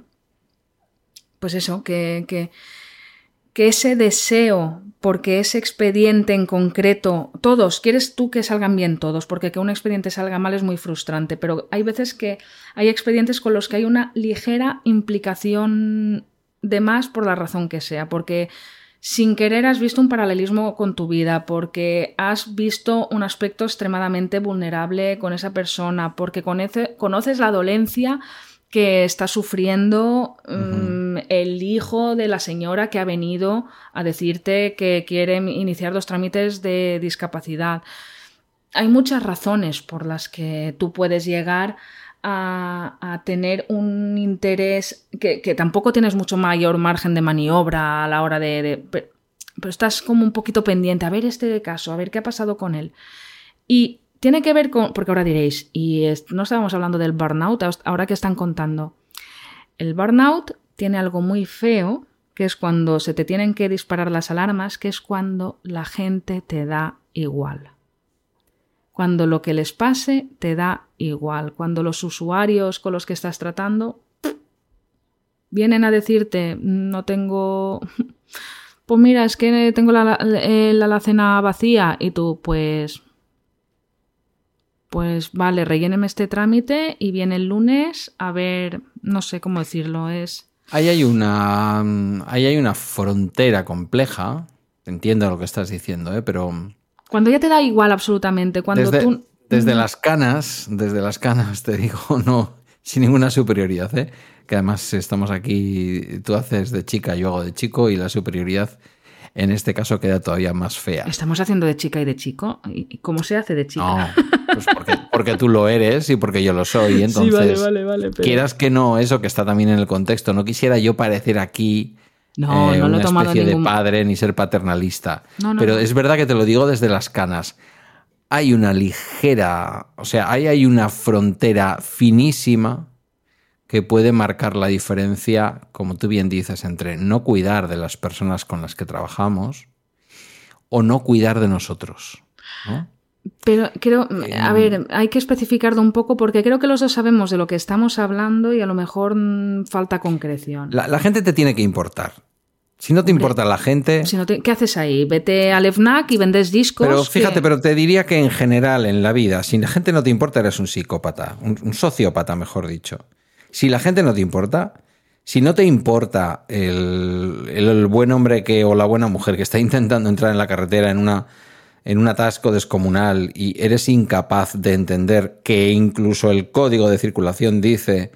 pues eso, que, que, que, ese deseo, porque ese expediente en concreto, todos, quieres tú que salgan bien todos, porque que un expediente salga mal es muy frustrante, pero hay veces que hay expedientes con los que hay una ligera implicación de más por la razón que sea, porque sin querer has visto un paralelismo con tu vida, porque has visto un aspecto extremadamente vulnerable con esa persona, porque conoces la dolencia que está sufriendo mm, el hijo de la señora que ha venido a decirte que quiere iniciar los trámites de discapacidad. Hay muchas razones por las que tú puedes llegar a, tener un interés que, tampoco tienes mucho mayor margen de maniobra a la hora de, pero, estás como un poquito pendiente, a ver este caso, a ver qué ha pasado con él. Y tiene que ver con, porque ahora diréis, y no estábamos hablando del burnout, ahora que están contando. El burnout tiene algo muy feo, que es cuando se te tienen que disparar las alarmas, que es cuando la gente te da igual cuando lo que les pase te da igual, cuando los usuarios con los que estás tratando vienen a decirte no tengo... Pues mira, es que tengo la, la, alacena vacía y tú pues... Pues vale, relléneme este trámite y viene el lunes a ver, no sé cómo decirlo, es... Ahí hay una, ahí hay una frontera compleja, entiendo lo que estás diciendo, ¿eh? pero cuando ya te da igual absolutamente, cuando desde, tú... Desde las canas, desde las canas te digo, no, sin ninguna superioridad, ¿eh? que además estamos aquí, tú haces de chica, yo hago de chico y la superioridad en este caso queda todavía más fea. ¿Estamos haciendo de chica y de chico? ¿Y cómo se hace de chica? No, pues porque, tú lo eres y porque yo lo soy. Entonces, sí, vale, vale, vale, quieras que no, eso que está también en el contexto. No quisiera yo parecer aquí no, no lo he una especie de padre ni ser paternalista. Pero es verdad que te lo digo desde las canas. Hay una ligera, o sea, hay, hay una frontera finísima que puede marcar la diferencia, como tú bien dices, entre no cuidar de las personas con las que trabajamos o no cuidar de nosotros. Pero creo, a ver, hay que especificarlo un poco porque creo que los dos sabemos de lo que estamos hablando y a lo mejor mm, falta concreción. La, gente te tiene que importar. Si no te importa la gente. Si no ¿Qué haces ahí? Vete al FNAC y vendes discos. Pero fíjate, pero te diría que en general en la vida, si la gente no te importa, eres un psicópata, un, sociópata, mejor dicho. Si la gente no te importa, si no te importa el, el, buen hombre que o la buena mujer que está intentando entrar en la carretera en una en un atasco descomunal y eres incapaz de entender que incluso el código de circulación dice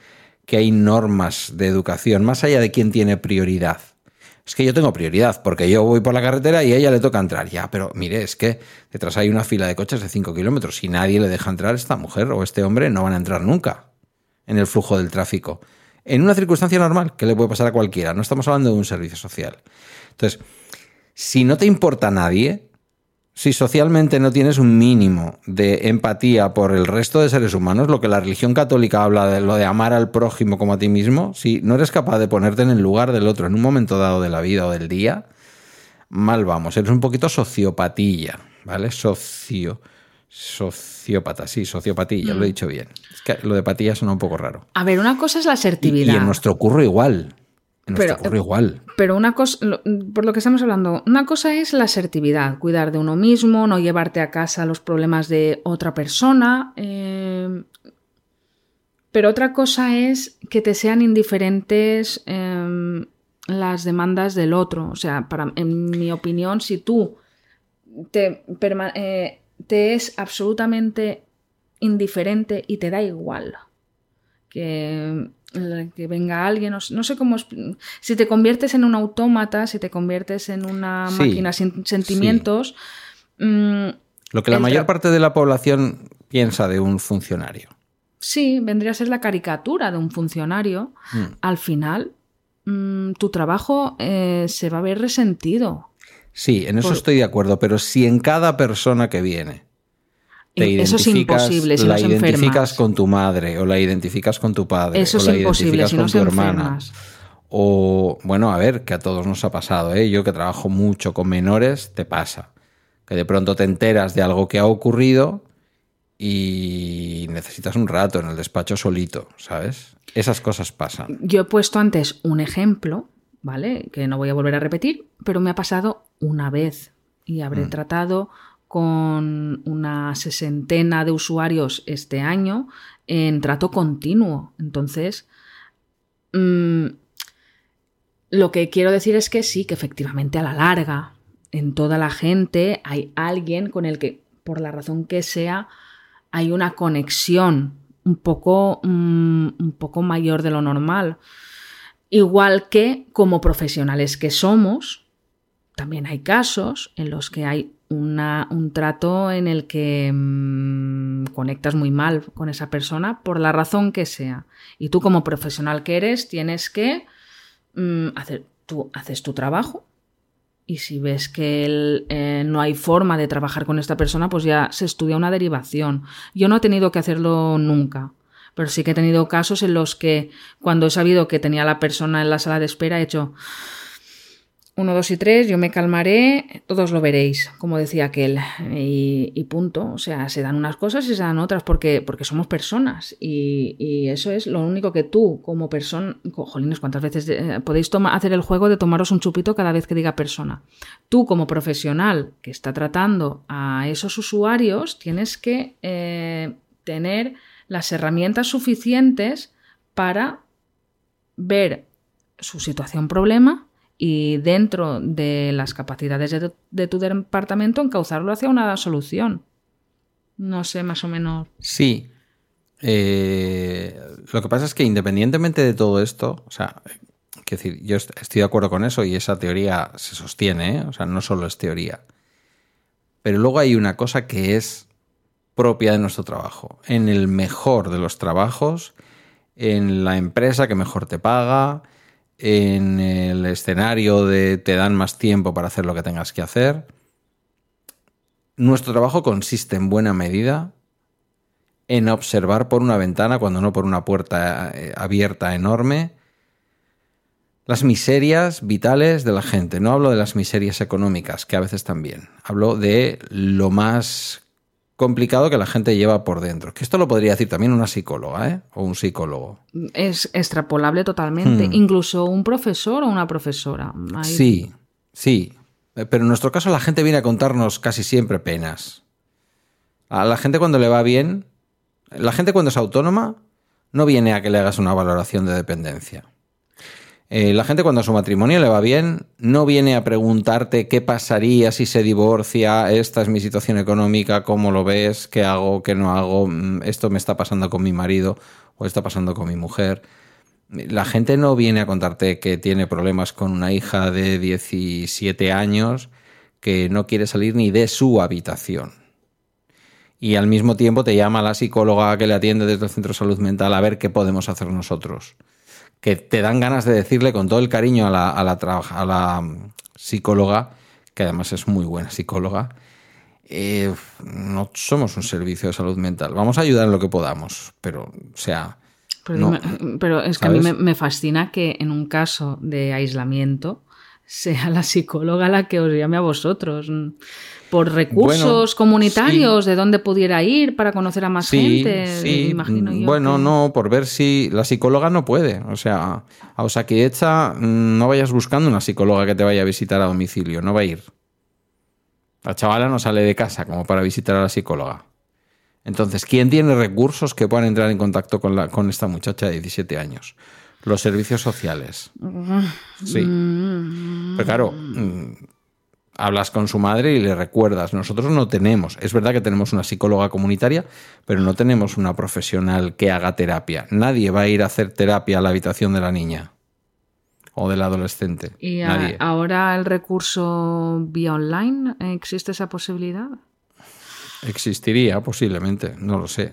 que hay normas de educación, más allá de quién tiene prioridad. Es que yo tengo prioridad, porque yo voy por la carretera y a ella le toca entrar. Ya, pero mire, es que detrás hay una fila de coches de 5 kilómetros. Si nadie le deja entrar, esta mujer o este hombre no van a entrar nunca en el flujo del tráfico. En una circunstancia normal, que le puede pasar a cualquiera. No estamos hablando de un servicio social. Entonces, si no te importa nadie, si socialmente no tienes un mínimo de empatía por el resto de seres humanos, lo que la religión católica habla de lo de amar al prójimo como a ti mismo, si no eres capaz de ponerte en el lugar del otro en un momento dado de la vida o del día, mal vamos. Eres un poquito sociopatilla, ¿vale? Socio. Sociópata, sí, sociopatilla, lo he mm. dicho bien. Es que lo de patilla suena un poco raro. A ver, una cosa es la asertividad. y en nuestro curro igual pero, igual. Pero una cosa, por lo que estamos hablando, una cosa es la asertividad, cuidar de uno mismo, no llevarte a casa los problemas de otra persona. Eh, pero otra cosa es que te sean indiferentes em, las demandas del otro. O sea, para, en mi opinión, si tú te, eh, te es absolutamente indiferente y te da igual que que venga alguien, no, sé cómo... Si te conviertes en un autómata, si te conviertes en una máquina sin sentimientos... Mm, Lo que la mayor parte de la población piensa de un funcionario. Sí, vendría a ser la caricatura de un funcionario. Mm. Al final, mm, tu trabajo eh, se va a ver resentido. Sí, en eso estoy de acuerdo, pero si en cada persona que viene eso es imposible si la identificas con tu madre o la identificas con tu padre eso o la es imposible si con tu hermana. o bueno a ver que a todos nos ha pasado ¿eh? yo que trabajo mucho con menores te pasa. Que de pronto te enteras de algo que ha ocurrido y necesitas un rato en el despacho solito sabes esas cosas pasan. Yo he puesto antes un ejemplo vale que no voy a volver a repetir pero me ha pasado una vez y habré mm. tratado con una sesentena de usuarios este año en trato continuo. Entonces, mm, lo que quiero decir es que sí, que efectivamente a la larga, en toda la gente hay alguien con el que, por la razón que sea, hay una conexión un poco, mm, un poco mayor de lo normal. Igual que como profesionales que somos, también hay casos en los que hay un trato en el que mm, conectas muy mal con esa persona por la razón que sea. Y tú como profesional que eres tienes que mm, hacer, tú haces tu trabajo y si ves que eh, no hay forma de trabajar con esta persona, pues ya se estudia una derivación. Yo no he tenido que hacerlo nunca. Pero sí que he tenido casos en los que cuando he sabido que tenía la persona en la sala de espera he hecho, 1, 2 y 3, yo me calmaré, todos lo veréis, como decía aquel, y, punto. O sea, se dan unas cosas y se dan otras porque, porque somos personas y, eso es lo único que tú como persona, jolines, ¿cuántas veces eh, podéis hacer el juego de tomaros un chupito cada vez que diga persona? Tú como profesional que está tratando a esos usuarios tienes que eh, tener las herramientas suficientes para ver su situación problema y dentro de las capacidades de, tu departamento encauzarlo hacia una solución. No sé, más o menos. Sí. Eh, lo que pasa es que independientemente de todo esto, o sea, quiero decir, yo estoy de acuerdo con eso y esa teoría se sostiene, ¿eh? o sea, no solo es teoría. Pero luego hay una cosa que es propia de nuestro trabajo. En el mejor de los trabajos, en la empresa que mejor te paga, en el escenario de te dan más tiempo para hacer lo que tengas que hacer. Nuestro trabajo consiste en buena medida en observar por una ventana, cuando no por una puerta eh, abierta enorme, las miserias vitales de la gente. No hablo de las miserias económicas, que a veces también. Hablo de lo más complicado que la gente lleva por dentro. Que esto lo podría decir también una psicóloga ¿eh? o un psicólogo. Es extrapolable totalmente. Hmm. Incluso un profesor o una profesora. Sí, sí. Pero en nuestro caso la gente viene a contarnos casi siempre penas. A la gente cuando le va bien, la gente cuando es autónoma, no viene a que le hagas una valoración de dependencia. Eh, la gente cuando a su matrimonio le va bien no viene a preguntarte qué pasaría si se divorcia, esta es mi situación económica, cómo lo ves, qué hago, qué no hago, mm, esto me está pasando con mi marido o está pasando con mi mujer. La gente no viene a contarte que tiene problemas con una hija de 17 años que no quiere salir ni de su habitación. Y al mismo tiempo te llama la psicóloga que le atiende desde el centro de salud mental a ver qué podemos hacer nosotros que te dan ganas de decirle con todo el cariño a la, a la, a la psicóloga, que además es muy buena psicóloga, eh, no somos un servicio de salud mental. Vamos a ayudar en lo que podamos, pero, o sea. Pero, es que a mí me, fascina que en un caso de aislamiento sea la psicóloga la que os llame a vosotros. Por recursos comunitarios, de dónde pudiera ir para conocer a más gente. Sí, imagino bueno, no, por ver si la psicóloga no puede. O sea, a Osakidecha mm, no vayas buscando una psicóloga que te vaya a visitar a domicilio, no va a ir. La chavala no sale de casa como para visitar a la psicóloga. Entonces, ¿quién tiene recursos que puedan entrar en contacto con, la, con esta muchacha de 17 años? Los servicios sociales. Sí. Pero claro, mm, hablas con su madre y le recuerdas. Nosotros no tenemos. Es verdad que tenemos una psicóloga comunitaria, pero no tenemos una profesional que haga terapia. Nadie va a ir a hacer terapia a la habitación de la niña o del adolescente. ¿Y ahora el recurso vía online? ¿Existe esa posibilidad? Existiría posiblemente, no lo sé.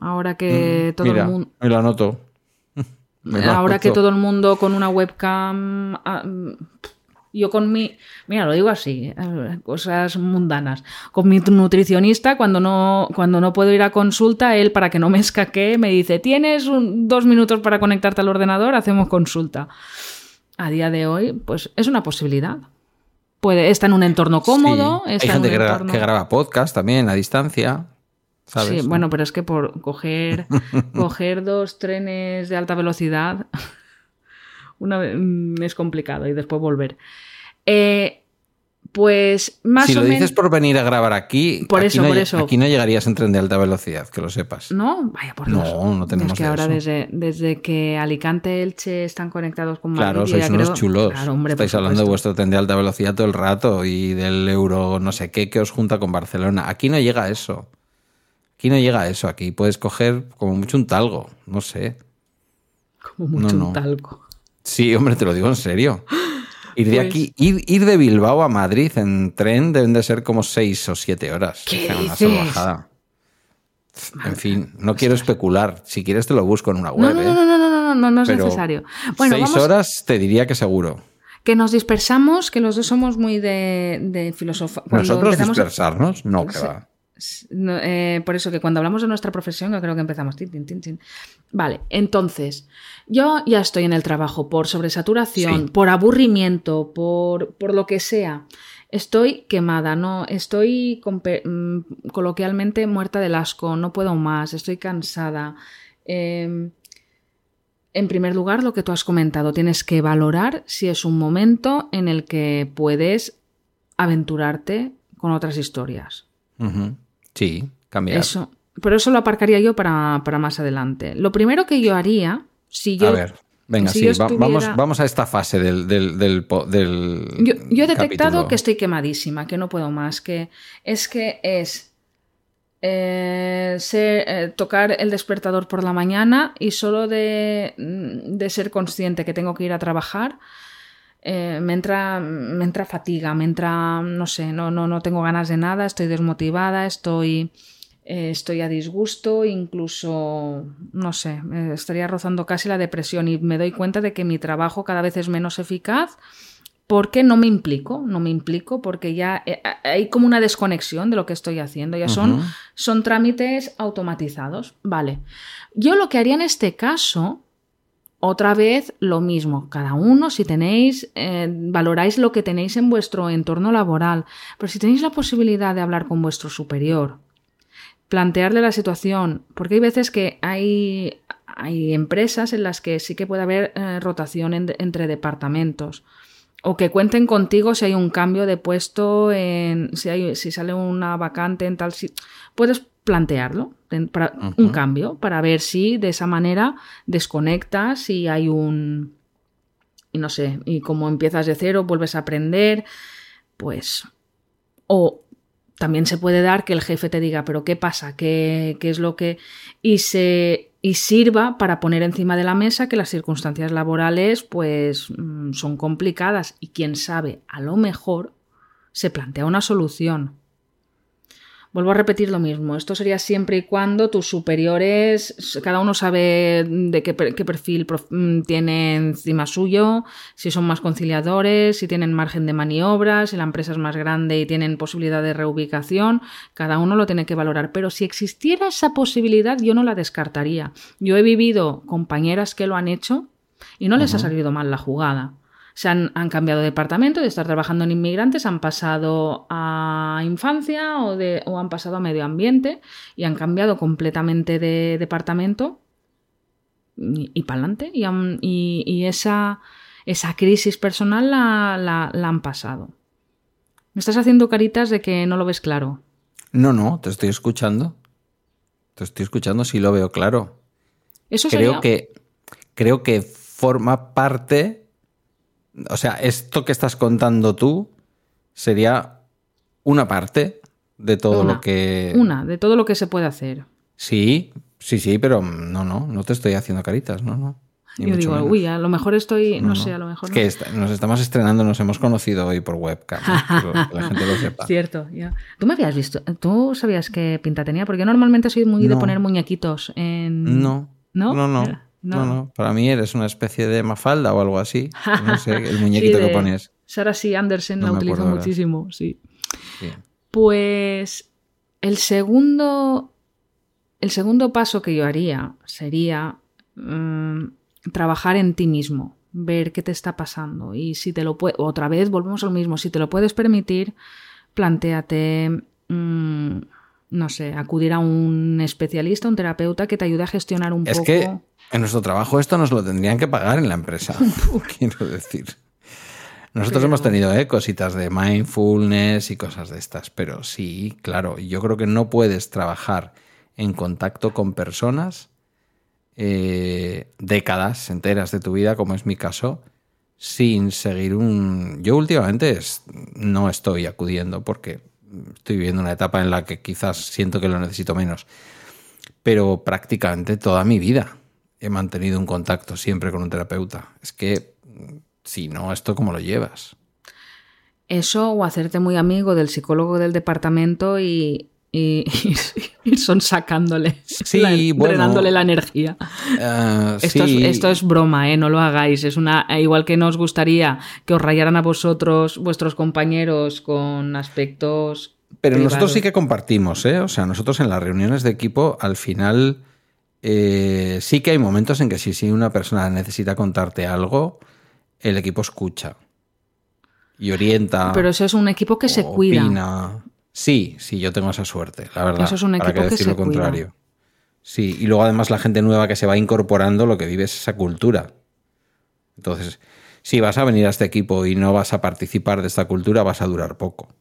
Ahora que mm, todo el mundo... Me lo anoto. Ahora que todo el mundo con una webcam... Ah, yo con mi, mira, lo digo así, eh, cosas mundanas. Con mi nutricionista, cuando no, cuando no puedo ir a consulta, él, para que no me escaquee, me dice, tienes dos minutos para conectarte al ordenador, hacemos consulta a día de hoy, pues es una posibilidad. Puede, está en un entorno cómodo. Hay gente que, graba podcast también a distancia. Sí, bueno, pero es que por coger, coger dos trenes de alta velocidad una, mm, es complicado y después volver. Eh, pues más si lo dices por venir a grabar aquí, por aquí eso, no, por eso. Aquí no llegarías en tren de alta velocidad, que lo sepas. No, vaya por Dios. No, no tenemos Es que ahora Desde, desde que Alicante Elche están conectados con Madrid. Claro, sois unos chulos. Estáis hablando de vuestro tren de alta velocidad todo el rato y del euro no sé qué que os junta con Barcelona. Aquí no llega eso. Aquí no llega eso. Aquí puedes coger como mucho un talgo, no sé. Como mucho un talgo. Sí, hombre, te lo digo en serio. Ir de pues aquí, ir, de Bilbao a Madrid en tren deben de ser como seis o siete horas. ¿Qué En fin, no quiero especular. Si quieres te lo busco en una web. No, no, no, no, no, no, no, no es necesario. Bueno, seis horas te diría que seguro. Que nos dispersamos, que los dos somos muy de, de filosofía. ¿Nosotros dispersarnos? No, que va. Eh, por eso que cuando hablamos de nuestra profesión, yo creo que empezamos. Vale, entonces, yo ya estoy en el trabajo por sobresaturación, por aburrimiento, por, por, lo que sea. Estoy quemada, no, estoy mm, coloquialmente muerta del asco, no puedo más, estoy cansada. Em, en primer lugar, lo que tú has comentado, tienes que valorar si es un momento en el que puedes aventurarte con otras historias. Sí, cambiar. Eso. Pero eso lo aparcaría yo para, más adelante. Lo primero que yo haría, si yo. A ver, venga, sí, vamos, vamos a esta fase del. del, yo, he detectado que estoy quemadísima, que no puedo más, que es que es. Eh, eh, tocar el despertador por la mañana y solo de, de ser consciente que tengo que ir a trabajar, eh, me, entra, me entra fatiga, me entra, no sé, no, no, no tengo ganas de nada, estoy desmotivada, estoy, eh, estoy a disgusto, incluso, no sé, estaría rozando casi la depresión y me doy cuenta de que mi trabajo cada vez es menos eficaz. Porque no me implico, no me implico porque ya eh, hay como una desconexión de lo que estoy haciendo, ya son, son trámites automatizados. Vale, yo lo que haría en este caso otra vez lo mismo, cada uno si tenéis, eh, valoráis lo que tenéis en vuestro entorno laboral, pero si tenéis la posibilidad de hablar con vuestro superior, plantearle la situación, porque hay veces que hay, hay empresas en las que sí que puede haber eh, rotación entre departamentos o que cuenten contigo si hay un cambio de puesto, en, si, hay, si sale una vacante en tal sitio. Puedes plantearlo, para, un cambio, para ver si de esa manera desconectas y hay un... Y no sé, y como empiezas de cero, vuelves a aprender, pues... O también se puede dar que el jefe te diga, pero ¿qué pasa? ¿Qué, qué es lo que...? Y se y sirva para poner encima de la mesa que las circunstancias laborales pues mm, son complicadas y quién sabe, a lo mejor se plantea una solución. Vuelvo a repetir lo mismo. Esto sería siempre y cuando tus superiores, cada uno sabe de qué, perfil mm, tiene encima suyo, si son más conciliadores, si tienen margen de maniobra, si la empresa es más grande y tienen posibilidad de reubicación. Cada uno lo tiene que valorar. Pero si existiera esa posibilidad, yo no la descartaría. Yo he vivido compañeras que lo han hecho y no les ha salido mal la jugada se han, cambiado de departamento, de estar trabajando en inmigrantes, han pasado a infancia o, de, o han pasado a medio ambiente y han cambiado completamente de departamento y, para adelante. Y, esa, esa, crisis personal la, la, han pasado. Me estás haciendo caritas de que no lo ves claro. No, no, te estoy escuchando. Te estoy escuchando, sí lo veo claro. Eso creo que creo que forma parte o sea, esto que estás contando tú sería una parte de todo lo que. Una, de todo lo que se puede hacer. Sí, sí, sí, pero no, no, no te estoy haciendo caritas, no, no. Yo digo, uy, a lo mejor estoy, no, sé, a lo mejor. Es que nos estamos estrenando, nos hemos conocido hoy por webcam, que la gente lo sepa. Cierto, ya. ¿Tú me habías visto? ¿Tú sabías qué pinta tenía? Porque yo normalmente soy muy de poner muñequitos en. No. ¿No? No, no. No. no, para mí eres una especie de mafalda o algo así. No sé, el muñequito que pones. Sarah C. Anderson la utilizo muchísimo, sí. Pues el segundo, el segundo paso que yo haría sería mm, trabajar en ti mismo, ver qué te está pasando y si te lo puedes, otra vez volvemos a lo mismo, si te lo puedes permitir, planteate mm, no sé, acudir a un especialista, un terapeuta que te ayude a gestionar un es poco. Es que en nuestro trabajo esto nos lo tendrían que pagar en la empresa, quiero decir. Nosotros hemos tenido ¿eh? cositas de mindfulness y cosas de estas, pero sí, claro, yo creo que no puedes trabajar en contacto con personas eh, décadas enteras de tu vida, como es mi caso, sin seguir un... Yo últimamente no estoy acudiendo porque estoy viviendo una etapa en la que quizás siento que lo necesito menos. Pero prácticamente toda mi vida he mantenido un contacto siempre con un terapeuta. Es que, si no, ¿esto cómo lo llevas? Eso o hacerte muy amigo del psicólogo del departamento y, y, son sacándole, sí, drenándole la energía. Eh, esto, es, esto, es, broma, ¿eh? no lo hagáis. Es una igual que nos gustaría que os rayaran a vosotros, vuestros compañeros, con aspectos. Pero nosotros sí que compartimos, ¿eh? O sea, nosotros en las reuniones de equipo, al final, eh, sí que hay momentos en que si, si una persona necesita contarte algo, el equipo escucha y orienta. Pero eso es un equipo que se cuida. Sí, sí, yo tengo esa suerte, la verdad. Eso es un equipo que, se lo contrario. Sí, y luego además la gente nueva que se va incorporando lo que vive es esa cultura. Entonces, si vas a venir a este equipo y no vas a participar de esta cultura, vas a durar poco.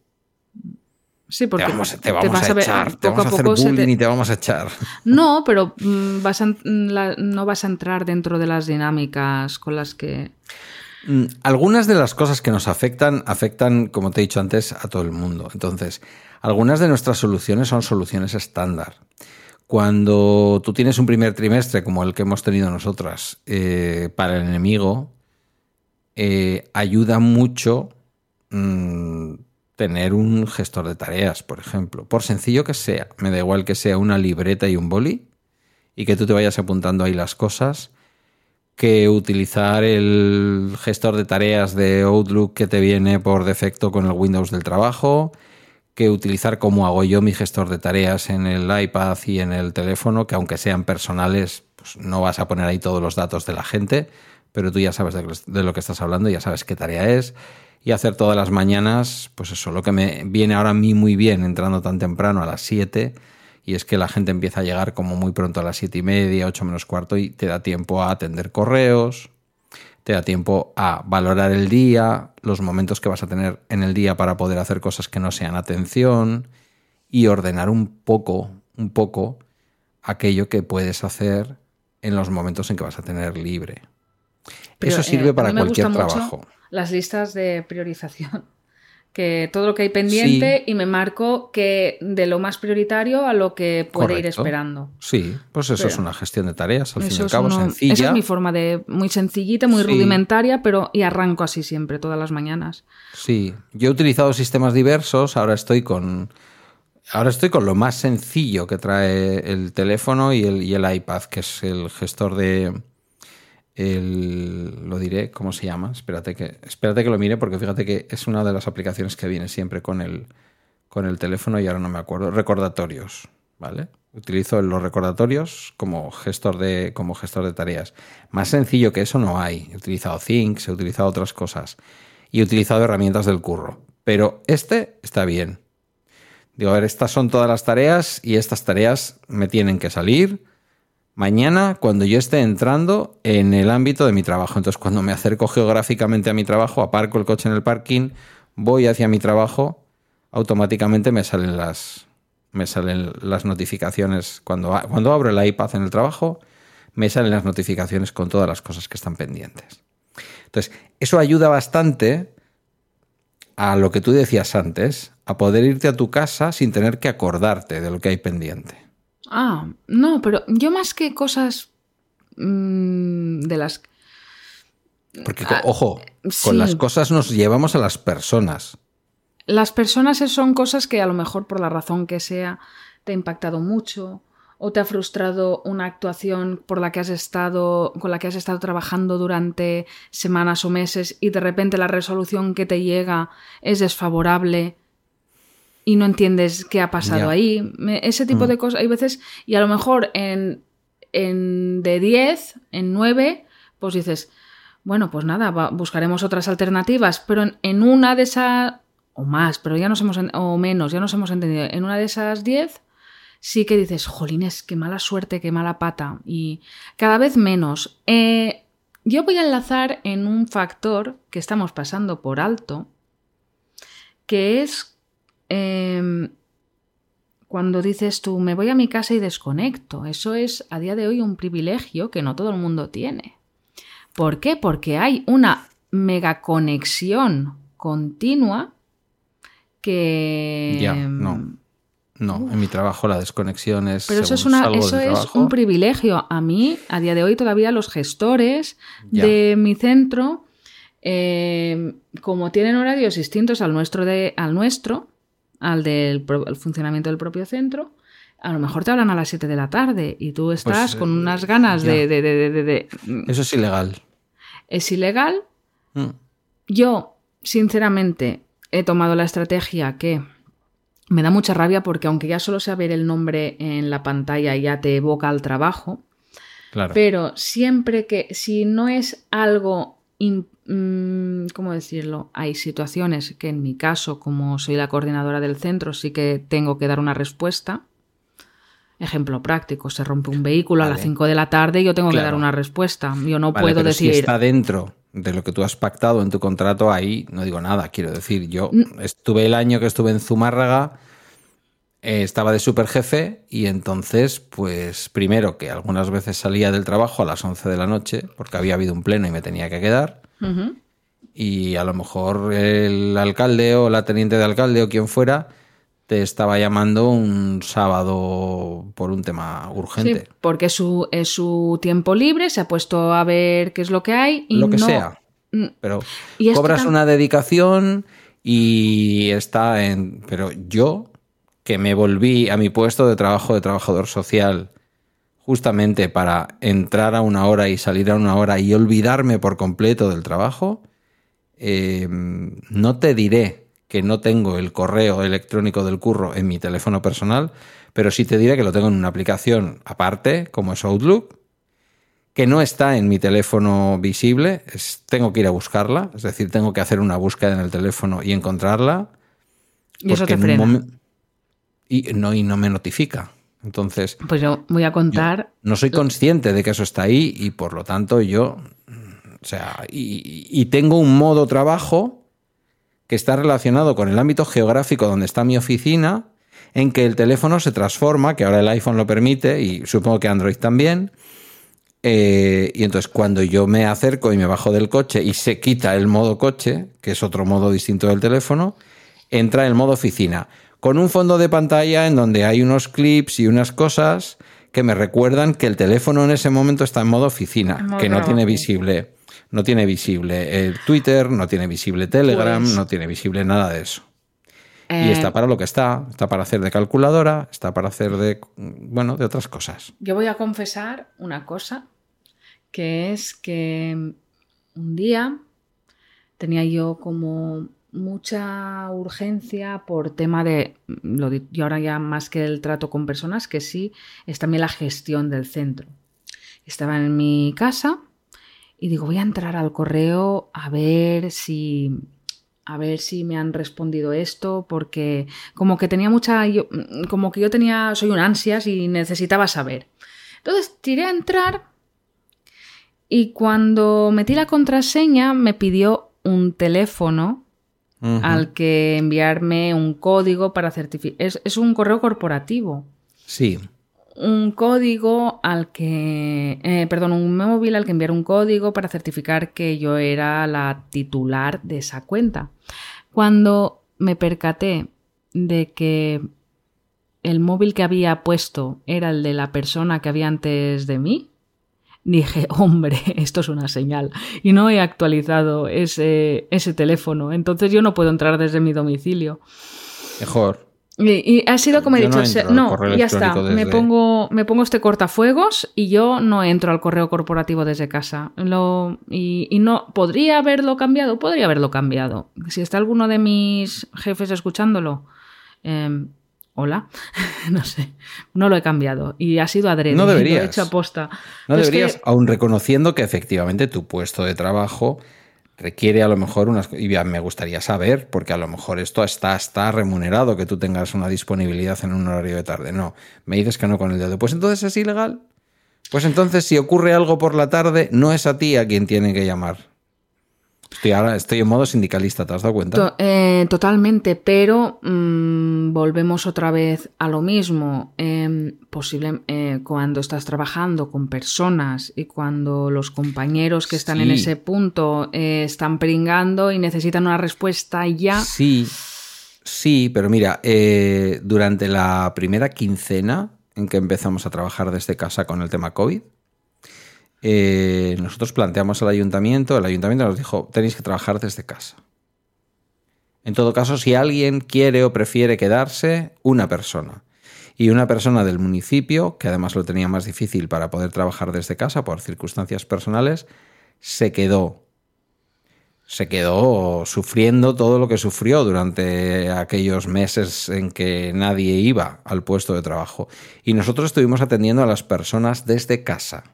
Sí, porque te vamos, a, echar, te vamos a hacer bullying y te vamos a echar. No, pero mm, vas mm, no vas a entrar dentro de las dinámicas con las que... Mm, algunas de las cosas que nos afectan, afectan, como te he dicho antes, a todo el mundo. Entonces, algunas de nuestras soluciones son soluciones estándar. Cuando tú tienes un primer trimestre como el que hemos tenido nosotras eh, para el enemigo, eh, ayuda mucho mm, tener un gestor de tareas, por ejemplo. Por sencillo que sea, me da igual que sea una libreta y un boli y que tú te vayas apuntando ahí las cosas que utilizar el gestor de tareas de Outlook que te viene por defecto con el Windows del trabajo, que utilizar como hago yo mi gestor de tareas en el iPad y en el teléfono, que aunque sean personales, pues no vas a poner ahí todos los datos de la gente, pero tú ya sabes de lo que estás hablando, ya sabes qué tarea es, y hacer todas las mañanas, pues eso, lo que me viene ahora a mí muy bien entrando tan temprano a las 7 y es que la gente empieza a llegar como muy pronto a las siete y media, ocho menos cuarto, y te da tiempo a atender correos, te da tiempo a valorar el día, los momentos que vas a tener en el día para poder hacer cosas que no sean atención y ordenar un poco, un poco aquello que puedes hacer en los momentos en que vas a tener libre. Eso sirve eh, para cualquier trabajo. Las listas de priorización que todo lo que hay pendiente y me marco que de lo más prioritario a lo que puede ir esperando. Sí, pues eso es una gestión de tareas, al fin y al cabo, sencilla. Esa es mi forma de, muy sencillita, muy rudimentaria, pero y arranco así siempre, todas las mañanas. Sí, yo he utilizado sistemas diversos, ahora estoy con ahora estoy con lo más sencillo que trae el teléfono y el, y el iPad, que es el gestor de, el, lo diré, ¿cómo se llama? Espérate que, espérate que lo mire porque fíjate que es una de las aplicaciones que viene siempre con el, con el teléfono y ahora no me acuerdo. Recordatorios, ¿vale? Utilizo los recordatorios como gestor de, como gestor de tareas. Más sencillo que eso no hay. He utilizado Things, he utilizado otras cosas y he utilizado herramientas del curro. Pero este está bien. Digo, a ver, estas son todas las tareas y estas tareas me tienen que salir mañana cuando yo esté entrando en el ámbito de mi trabajo. Entonces, cuando me acerco geográficamente a mi trabajo, aparco el coche en el parking, voy hacia mi trabajo, automáticamente me salen las, me salen las notificaciones. Cuando, cuando abro el iPad en el trabajo, me salen las notificaciones con todas las cosas que están pendientes. Entonces, eso ayuda bastante a lo que tú decías antes, a poder irte a tu casa sin tener que acordarte de lo que hay pendiente. Ah, no, pero yo más que cosas mm, de las... Porque, ah, ojo, con las cosas nos llevamos a las personas. Las personas son cosas que a lo mejor por la razón que sea te ha impactado mucho o te ha frustrado una actuación por la que has estado con la que has estado trabajando durante semanas o meses y de repente la resolución que te llega es desfavorable y no entiendes qué ha pasado ahí. Ese tipo de mm. cosas, hay veces, y a lo mejor en, en de 10, en 9, pues dices, bueno, pues nada, buscaremos otras alternativas, pero en, una de esas, o más, pero ya nos hemos, o menos, ya nos hemos entendido, en una de esas 10 sí que dices, jolines, qué mala suerte, qué mala pata, y cada vez menos. Eh, yo voy a enlazar en un factor que estamos pasando por alto, que es Em, cuando dices tú, me voy a mi casa y desconecto, eso es a día de hoy un privilegio que no todo el mundo tiene. ¿Por qué? Porque hay una mega conexión continua que... Ya, no. No, en mi trabajo la desconexión es. Pero eso es, una, eso es un privilegio. A mí, a día de hoy, todavía los gestores de mi centro, em, como tienen horarios distintos al nuestro, de, al nuestro al del funcionamiento del propio centro, a lo mejor te hablan a las 7 de la tarde y tú pues, estás con eh, unas ganas de, Eso es ilegal. Es ilegal. Mm. Yo, sinceramente, he tomado la estrategia que me da mucha rabia porque aunque ya solo sea ver el nombre en la pantalla ya te evoca al trabajo, claro. pero siempre que si no es algo Mm, ¿cómo decirlo? Hay situaciones que en mi caso, como soy la coordinadora del centro, sí que tengo que dar una respuesta. Ejemplo práctico, se rompe un vehículo a las 5 de la tarde y yo tengo que dar una respuesta. Yo no puedo decir... Si está dentro de lo que tú has pactado en tu contrato, ahí no digo nada. Quiero decir, yo estuve el año que estuve en Zumárraga, eh, estaba de superjefe y entonces, pues primero que algunas veces salía del trabajo a las 11 de la noche porque había habido un pleno y me tenía que quedar. Y a lo mejor el alcalde o la teniente de alcalde o quien fuera te estaba llamando un sábado por un tema urgente. porque es su, es su tiempo libre, se ha puesto a ver qué es lo que hay y lo que sea. Mm. Pero cobras una dedicación y está en. Pero yo, que me volví a mi puesto de trabajo de trabajador social justamente para entrar a una hora y salir a una hora y olvidarme por completo del trabajo, eh, no te diré que no tengo el correo electrónico del curro en mi teléfono personal, pero sí te diré que lo tengo en una aplicación aparte, como es Outlook, que no está en mi teléfono visible, tengo que ir a buscarla, es decir, tengo que hacer una búsqueda en el teléfono y encontrarla. Y eso te frena. Y no, y no me notifica. Entonces. Pues yo voy a contar. No soy consciente de que eso está ahí y por lo tanto yo. O sea, y, tengo un modo trabajo que está relacionado con el ámbito geográfico donde está mi oficina, en que el teléfono se transforma, que ahora el iPhone lo permite y supongo que Android también. Eh, y entonces cuando yo me acerco y me bajo del coche y se quita el modo coche, que es otro modo distinto del teléfono, entra el modo oficina con un fondo de pantalla en donde hay unos clips y unas cosas que me recuerdan que el teléfono en ese momento está en modo oficina, que no tiene visible, no tiene visible el Twitter, no tiene visible Telegram, pues no tiene visible nada de eso. y Eh, está para lo que está. Está para hacer de calculadora, está para hacer de, bueno, de otras cosas. Yo voy a confesar una cosa, que es que un día tenía yo como mucha urgencia por tema de, lo di- y ahora ya más que el trato con personas, que sí, es también la gestión del centro. Estaba en mi casa y digo, voy a entrar al correo a ver si a ver si me han respondido esto porque como que tenía mucha yo- como que yo tenía soy un ansias y necesitaba saber. Entonces tiré a entrar y cuando metí la contraseña me pidió un teléfono Al que enviarme un código para certificar. Es, es un correo corporativo. Sí, Un código al que. eh, perdón, un móvil al que enviar un código para certificar que yo era la titular de esa cuenta. Cuando me percaté de que el móvil que había puesto era el de la persona que había antes de mí, dije, hombre, esto es una señal. Y no he actualizado ese, ese teléfono. Entonces yo no puedo entrar desde mi domicilio. mejor. Y, y ha sido como he no dicho, se- no, ya está, me pongo, me pongo este cortafuegos y yo no entro al correo corporativo desde casa. Lo, y, y no, ¿podría haberlo cambiado? Podría haberlo cambiado. Si está alguno de mis jefes escuchándolo, em, hola, no sé, no lo he cambiado y ha sido adrede, No lo he deberías. hecho aposta. No Pero es que- deberías, aun reconociendo que efectivamente tu puesto de trabajo requiere a lo mejor unas... Y ya me gustaría saber, porque a lo mejor esto está, está remunerado, que tú tengas una disponibilidad en un horario de tarde. No, me dices que no con el dedo. Pues entonces es ilegal. Pues entonces si ocurre algo por la tarde, no es a ti a quien tienen que llamar. Estoy ahora estoy en modo sindicalista, ¿te has dado cuenta? To- eh, totalmente, pero mm, volvemos otra vez a lo mismo. Em, posible, eh, cuando estás trabajando con personas y cuando los compañeros que están en ese punto eh, están pringando y necesitan una respuesta ya. Sí, sí, pero mira, eh, durante la primera quincena en que empezamos a trabajar desde casa con el tema COVID, eh, nosotros planteamos al ayuntamiento, el ayuntamiento nos dijo, tenéis que trabajar desde casa. En todo caso, si alguien quiere o prefiere quedarse, una persona. Y una persona del municipio, que además lo tenía más difícil para poder trabajar desde casa por circunstancias personales, se quedó se quedó sufriendo todo lo que sufrió durante aquellos meses en que nadie iba al puesto de trabajo. Y nosotros estuvimos atendiendo a las personas desde casa.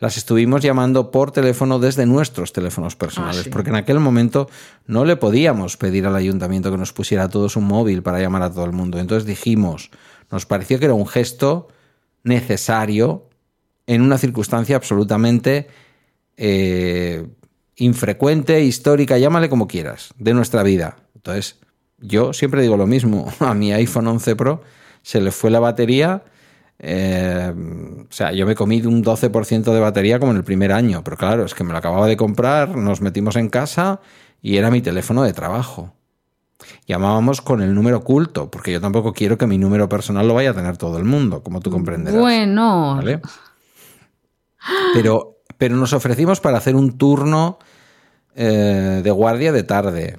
Las estuvimos llamando por teléfono desde nuestros teléfonos personales, Ah, sí. porque en aquel momento no le podíamos pedir al ayuntamiento que nos pusiera a todos un móvil para llamar a todo el mundo. Entonces dijimos, nos pareció que era un gesto necesario en una circunstancia absolutamente eh, infrecuente, histórica, llámale como quieras, de nuestra vida. Entonces, yo siempre digo lo mismo, a mi iPhone 11 Pro se le fue la batería, eh, o sea, yo me comí un 12% de batería como en el primer año, pero claro, es que me lo acababa de comprar, nos metimos en casa y era mi teléfono de trabajo. Llamábamos con el número oculto, porque yo tampoco quiero que mi número personal lo vaya a tener todo el mundo, como tú comprenderás. Bueno, ¿vale? Pero, pero nos ofrecimos para hacer un turno eh, de guardia de tarde.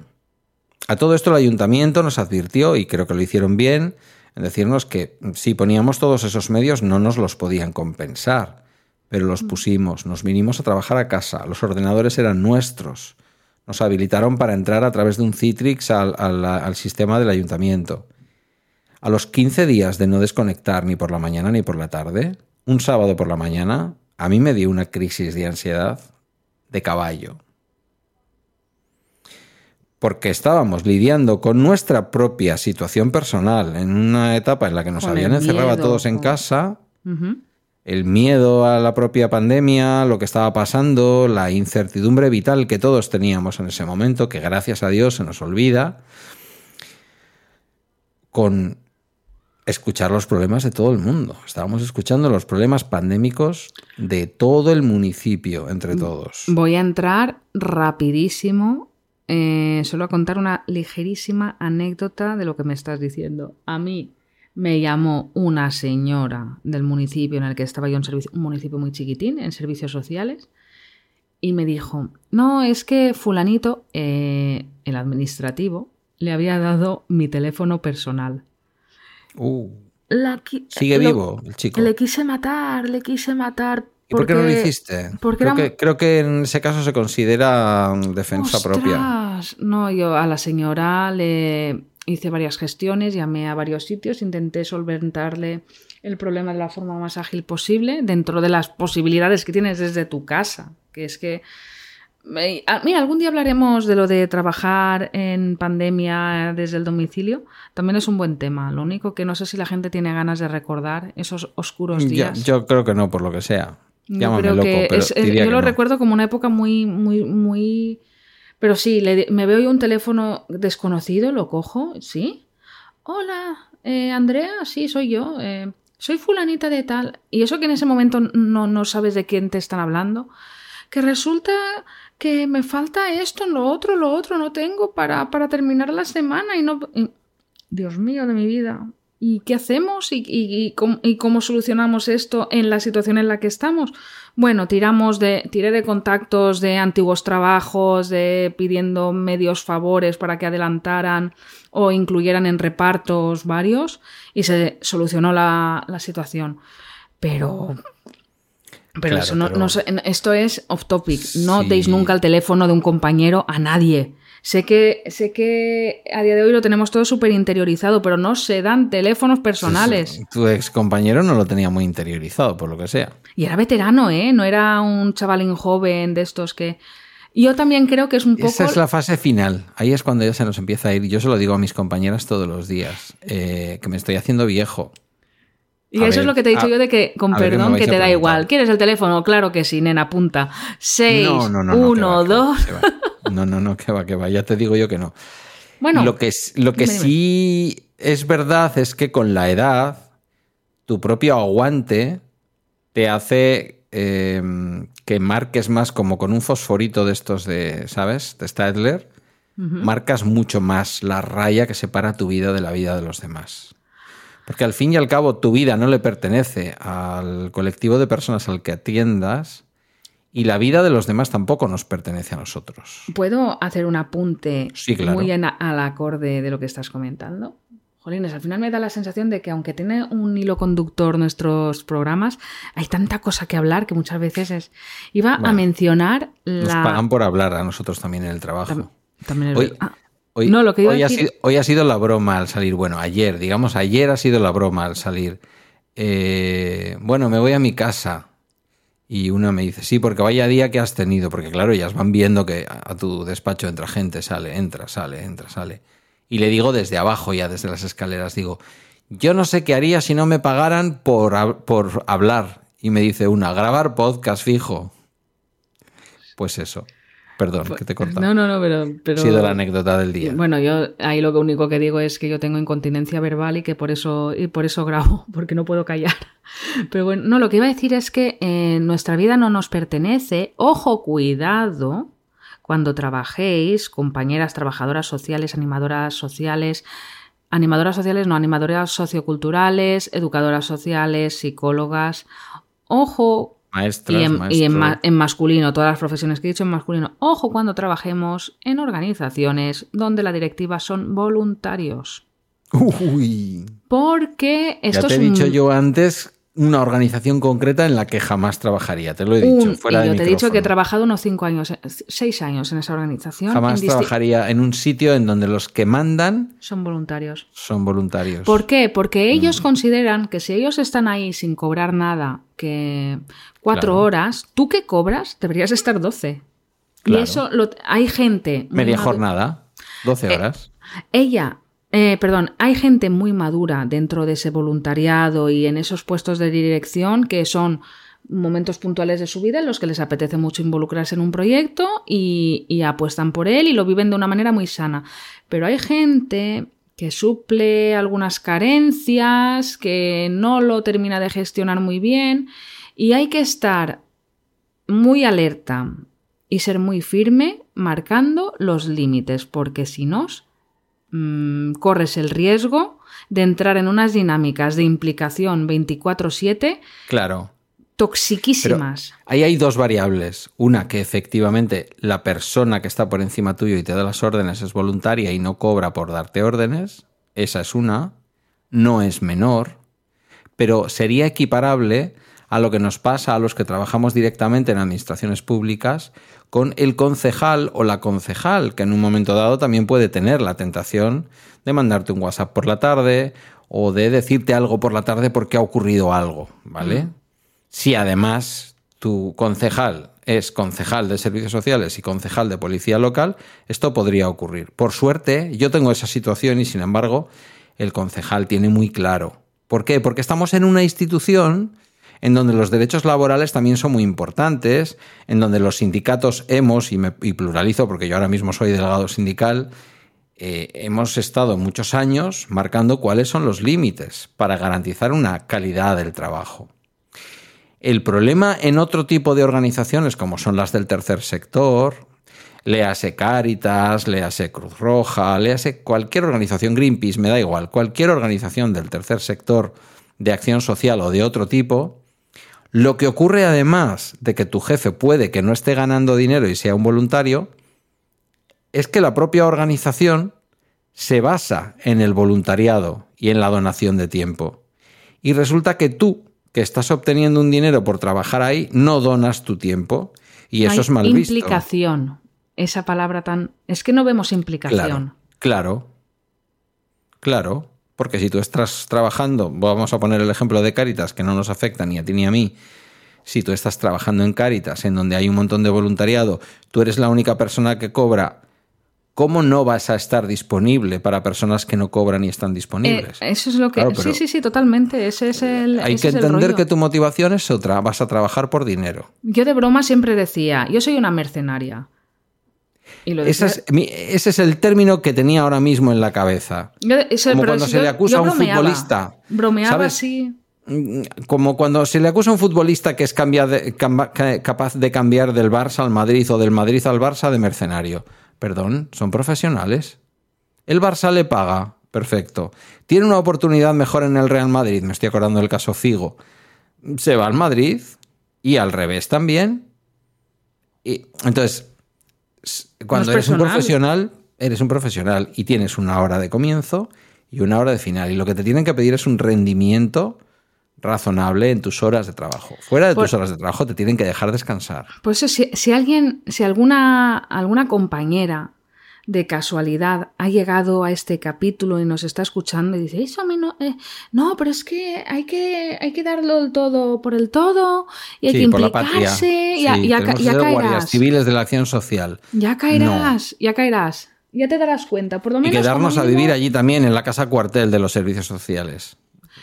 A todo esto el ayuntamiento nos advirtió, y creo que lo hicieron bien, en decirnos que si poníamos todos esos medios no nos los podían compensar, pero los pusimos, nos vinimos a trabajar a casa, los ordenadores eran nuestros, nos habilitaron para entrar a través de un Citrix al, al- al sistema del ayuntamiento. A los 15 días de no desconectar ni por la mañana ni por la tarde, un sábado por la mañana, a mí me dio una crisis de ansiedad de caballo. Porque estábamos lidiando con nuestra propia situación personal en una etapa en la que nos Con habían encerrado a todos en casa, el miedo a la propia pandemia, lo que estaba pasando, la incertidumbre vital que todos teníamos en ese momento, que gracias a Dios se nos olvida, con escuchar los problemas de todo el mundo. Estábamos escuchando los problemas pandémicos de todo el municipio, entre todos. Voy a entrar rapidísimo, eh, solo a contar una ligerísima anécdota de lo que me estás diciendo. A mí me llamó una señora del municipio en el que estaba yo, en servicio, un municipio muy chiquitín, en servicios sociales, y me dijo, no, es que fulanito, eh, el administrativo, le había dado mi teléfono personal. Uh, La sigue lo- vivo el chico. Le quise matar, le quise matar. ¿Y por qué no lo hiciste? porque creo, era- que, creo que en ese caso se considera mm, defensa propia. No, yo a la señora le hice varias gestiones, llamé a varios sitios, intenté solventarle el problema de la forma más ágil posible, dentro de las posibilidades que tienes desde tu casa. Que es que. ah, Mira, algún día hablaremos de lo de trabajar en pandemia desde el domicilio. También es un buen tema. Lo único que no sé si la gente tiene ganas de recordar esos oscuros días. yo creo que no, por lo que sea. Yo creo loco, que pero es- yo que lo no. recuerdo como una época muy, muy, muy. Pero sí, le- me veo yo un teléfono desconocido, lo cojo, sí. Hola, eh, Andrea, sí, soy yo. eh, soy fulanita de tal. Y eso que en ese momento no, no sabes de quién te están hablando. Que resulta que me falta esto, lo otro, lo otro, no tengo para, para terminar la semana y no. y- Dios mío de mi vida. ¿Y qué hacemos? ¿Y, y- y cómo, y cómo solucionamos esto en la situación en la que estamos? Bueno, tiramos de, tiré de contactos de antiguos trabajos, de pidiendo medios favores para que adelantaran o incluyeran en repartos varios y se solucionó la, la situación. Pero. Pero Claro, eso no, pero- no esto es off topic. No Sí. deis nunca el teléfono de un compañero a nadie. Sé que, sé que a día de hoy lo tenemos todo súper interiorizado, pero no se dan teléfonos personales. Tu ex compañero no lo tenía muy interiorizado, por lo que sea. Y era veterano, ¿eh? No era un chavalín joven de estos que... Yo también creo que es un poco... Esa es la fase final. Ahí es cuando ya se nos empieza a ir. Yo se lo digo a mis compañeras todos los días, eh, que me estoy haciendo viejo. Y A eso ver, es lo que te he dicho a- yo de que, con perdón, que te da preguntar. igual. ¿Quieres el teléfono? Claro que sí, nena, apunta. 6, no, no, no, no, que 1, va, que va, 2... No, no, no, que va, que va. Ya te digo yo que no. Bueno, lo que, es- lo que dime, dime. sí es verdad es que con la edad, tu propio aguante te hace eh, que marques más como con un fosforito de estos de, ¿sabes? De Stadler. Marcas mucho más la raya que separa tu vida de la vida de los demás. Porque al fin y al cabo tu vida no le pertenece al colectivo de personas al que atiendas y la vida de los demás tampoco nos pertenece a nosotros. ¿Puedo hacer un apunte Sí, claro. muy en al acorde de lo que estás comentando? Jolines, al final me da la sensación de que aunque tiene un hilo conductor nuestros programas, hay tanta cosa que hablar que muchas veces es... Iba a mencionar Nos pagan por hablar a nosotros también en el trabajo. Tam- también Hoy. Ah, hoy- no, lo que hoy ha sido, hoy ha sido la broma al salir. Bueno, ayer, digamos, ayer ha sido la broma al salir. Eh, bueno, me voy a mi casa. Y una me dice, sí, porque vaya día que has tenido. Porque claro, ellas van viendo que a tu despacho entra gente, sale, entra, sale, entra, sale. Y le digo desde abajo, ya desde las escaleras, digo, yo no sé qué haría si no me pagaran por, por hablar. Y me dice una, grabar podcast fijo. Pues eso. Perdón, que te he cortado. No, no, no, pero... pero... Ha sido la anécdota del día. Bueno, yo ahí lo único que digo es que yo tengo incontinencia verbal y que por eso, y por eso grabo, porque no puedo callar. Pero bueno, no, lo que iba a decir es que eh, nuestra vida no nos pertenece. Ojo, cuidado cuando trabajéis, compañeras trabajadoras sociales, animadoras sociales, animadoras sociales, no, animadoras socioculturales, educadoras sociales, psicólogas. Ojo Maestras, y, en, y en masculino, todas las profesiones que he dicho en masculino. Ojo cuando trabajemos en organizaciones donde la directiva son voluntarios. Uy. Porque Ya esto te he un- dicho yo antes una organización concreta en la que jamás trabajaría. Te lo he dicho. un- fuera de yo te he dicho que he trabajado unos cinco años, eh, seis años en esa organización. Jamás en trabajaría en un sitio en donde los que mandan Son voluntarios. son voluntarios. ¿Por qué? Porque Mm. ellos consideran que si ellos están ahí sin cobrar nada, que cuatro Claro. horas, tú que cobras deberías estar doce. Claro. Y eso lo- hay gente. Media jornada, 12 Eh, horas. Ella, eh, perdón, hay gente muy madura dentro de ese voluntariado y en esos puestos de dirección que son momentos puntuales de su vida en los que les apetece mucho involucrarse en un proyecto y, y apuestan por él y lo viven de una manera muy sana. Pero hay gente que suple algunas carencias, que no lo termina de gestionar muy bien y hay que estar muy alerta y ser muy firme marcando los límites, porque si no, mm, corres el riesgo de entrar en unas dinámicas de implicación 24/7 Claro. toxiquísimas. ahí hay dos variables. Una, que efectivamente la persona que está por encima tuyo y te da las órdenes es voluntaria y no cobra por darte órdenes. Esa es una. No es menor. Pero sería equiparable a lo que nos pasa a los que trabajamos directamente en administraciones públicas con el concejal o la concejal, que en un momento dado también puede tener la tentación de mandarte un WhatsApp por la tarde o de decirte algo por la tarde porque ha ocurrido algo, ¿vale? Si además tu concejal es concejal de servicios sociales y concejal de policía local, esto podría ocurrir. Por suerte, yo tengo esa situación y sin embargo, el concejal tiene muy claro. ¿Por qué? Porque estamos en una institución en donde los derechos laborales también son muy importantes, en donde los sindicatos hemos, y, pluralizo porque yo ahora mismo soy delegado sindical, eh, hemos estado muchos años marcando cuáles son los límites para garantizar una calidad del trabajo. El problema en otro tipo de organizaciones como son las del tercer sector, léase Cáritas, léase Cruz Roja, léase cualquier organización Greenpeace, me da igual, cualquier organización del tercer sector de acción social o de otro tipo, lo que ocurre además de que tu jefe puede que no esté ganando dinero y sea un voluntario, es que la propia organización se basa en el voluntariado y en la donación de tiempo. Y resulta que tú, que estás obteniendo un dinero por trabajar ahí, no donas tu tiempo. Y eso es mal visto. Implicación. Esa palabra tan. Es que no vemos implicación. Claro. Claro. Porque si tú estás trabajando, vamos a poner el ejemplo de Cáritas, que no nos afecta ni a ti ni a mí, si tú estás trabajando en Cáritas, en donde hay un montón de voluntariado, tú eres la única persona que cobra, ¿cómo no vas a estar disponible para personas que no cobran y están disponibles? Eh, eso es lo que... sí, sí, sí, totalmente. Ese es el... Hay que entender que tu motivación es otra, vas a trabajar por dinero. Yo de broma siempre decía, yo soy una mercenaria. Ese, es, el término que tenía ahora mismo en la cabeza. como cuando se le acusa a un futbolista. Bromeaba así. Mm, como cuando se le acusa a un futbolista que es capaz de cambiar del Barça al Madrid o del Madrid al Barça de mercenario. Perdón, son profesionales. El Barça le paga, perfecto. Tiene una oportunidad mejor en el Real Madrid, me estoy acordando del caso Figo. Se va al Madrid y al revés también. Y, entonces, cuando eres un profesional, eres un profesional y tienes una hora de comienzo y una hora de final. Y lo que te tienen que pedir es un rendimiento razonable en tus horas de trabajo. Fuera de tus pues horas de trabajo te tienen que dejar descansar. Pues si, si alguien, si alguna, alguna compañera de casualidad ha llegado a este capítulo y nos está escuchando y dice, eso a mí no, eh, no, pero es que hay que, hay que darlo el todo por el todo y hay que implicarse, ya, ya, caerás. civiles de la acción social. Ya caerás, ya caerás. Ya te darás cuenta, por lo menos. Y quedarnos a vivir allí también, en la casa cuartel de los servicios sociales.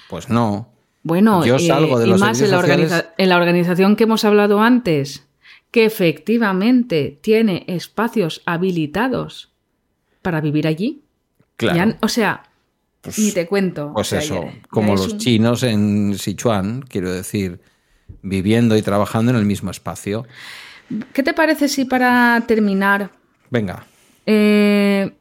Pues no. Bueno, yo salgo de los y más en la, en la organización que hemos hablado antes, que efectivamente tiene espacios habilitados para vivir allí. Claro. o sea, pues, ni te cuento. Pues eso, como los chinos en Sichuan, quiero decir, viviendo y trabajando en el mismo espacio. ¿Qué te parece si para terminar... Venga. Eh,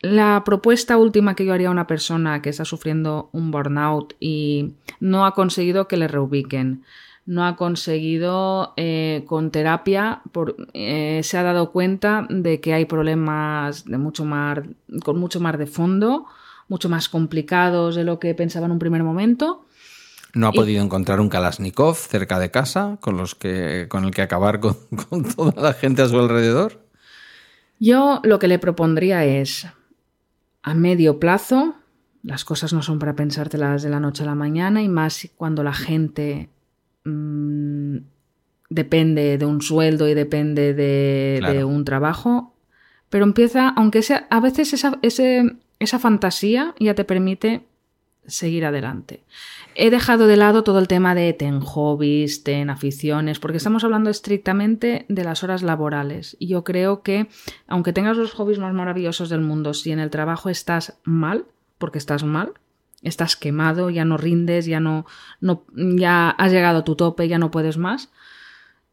la propuesta última que yo haría a una persona que está sufriendo un burnout y no ha conseguido que le reubiquen, no ha conseguido eh, con terapia, por, eh, se ha dado cuenta de que hay problemas de mucho más, con mucho más de fondo, mucho más complicados de lo que pensaba en un primer momento. No ha podido encontrar un Kalashnikov cerca de casa con, los que, con el que acabar con, con toda la gente a su alrededor. Yo lo que le propondría es, a medio plazo, las cosas no son para pensártelas de la noche a la mañana y más cuando la gente Mm, depende de un sueldo y depende de, un trabajo, pero empieza, aunque sea, a veces esa, esa fantasía ya te permite seguir adelante. He dejado de lado todo el tema de ten hobbies, ten aficiones, porque estamos hablando estrictamente de las horas laborales. Y yo creo que, aunque tengas los hobbies más maravillosos del mundo, si en el trabajo estás mal, porque estás mal, estás quemado, ya no rindes, ya no, no, ya has llegado a tu tope, ya no puedes más.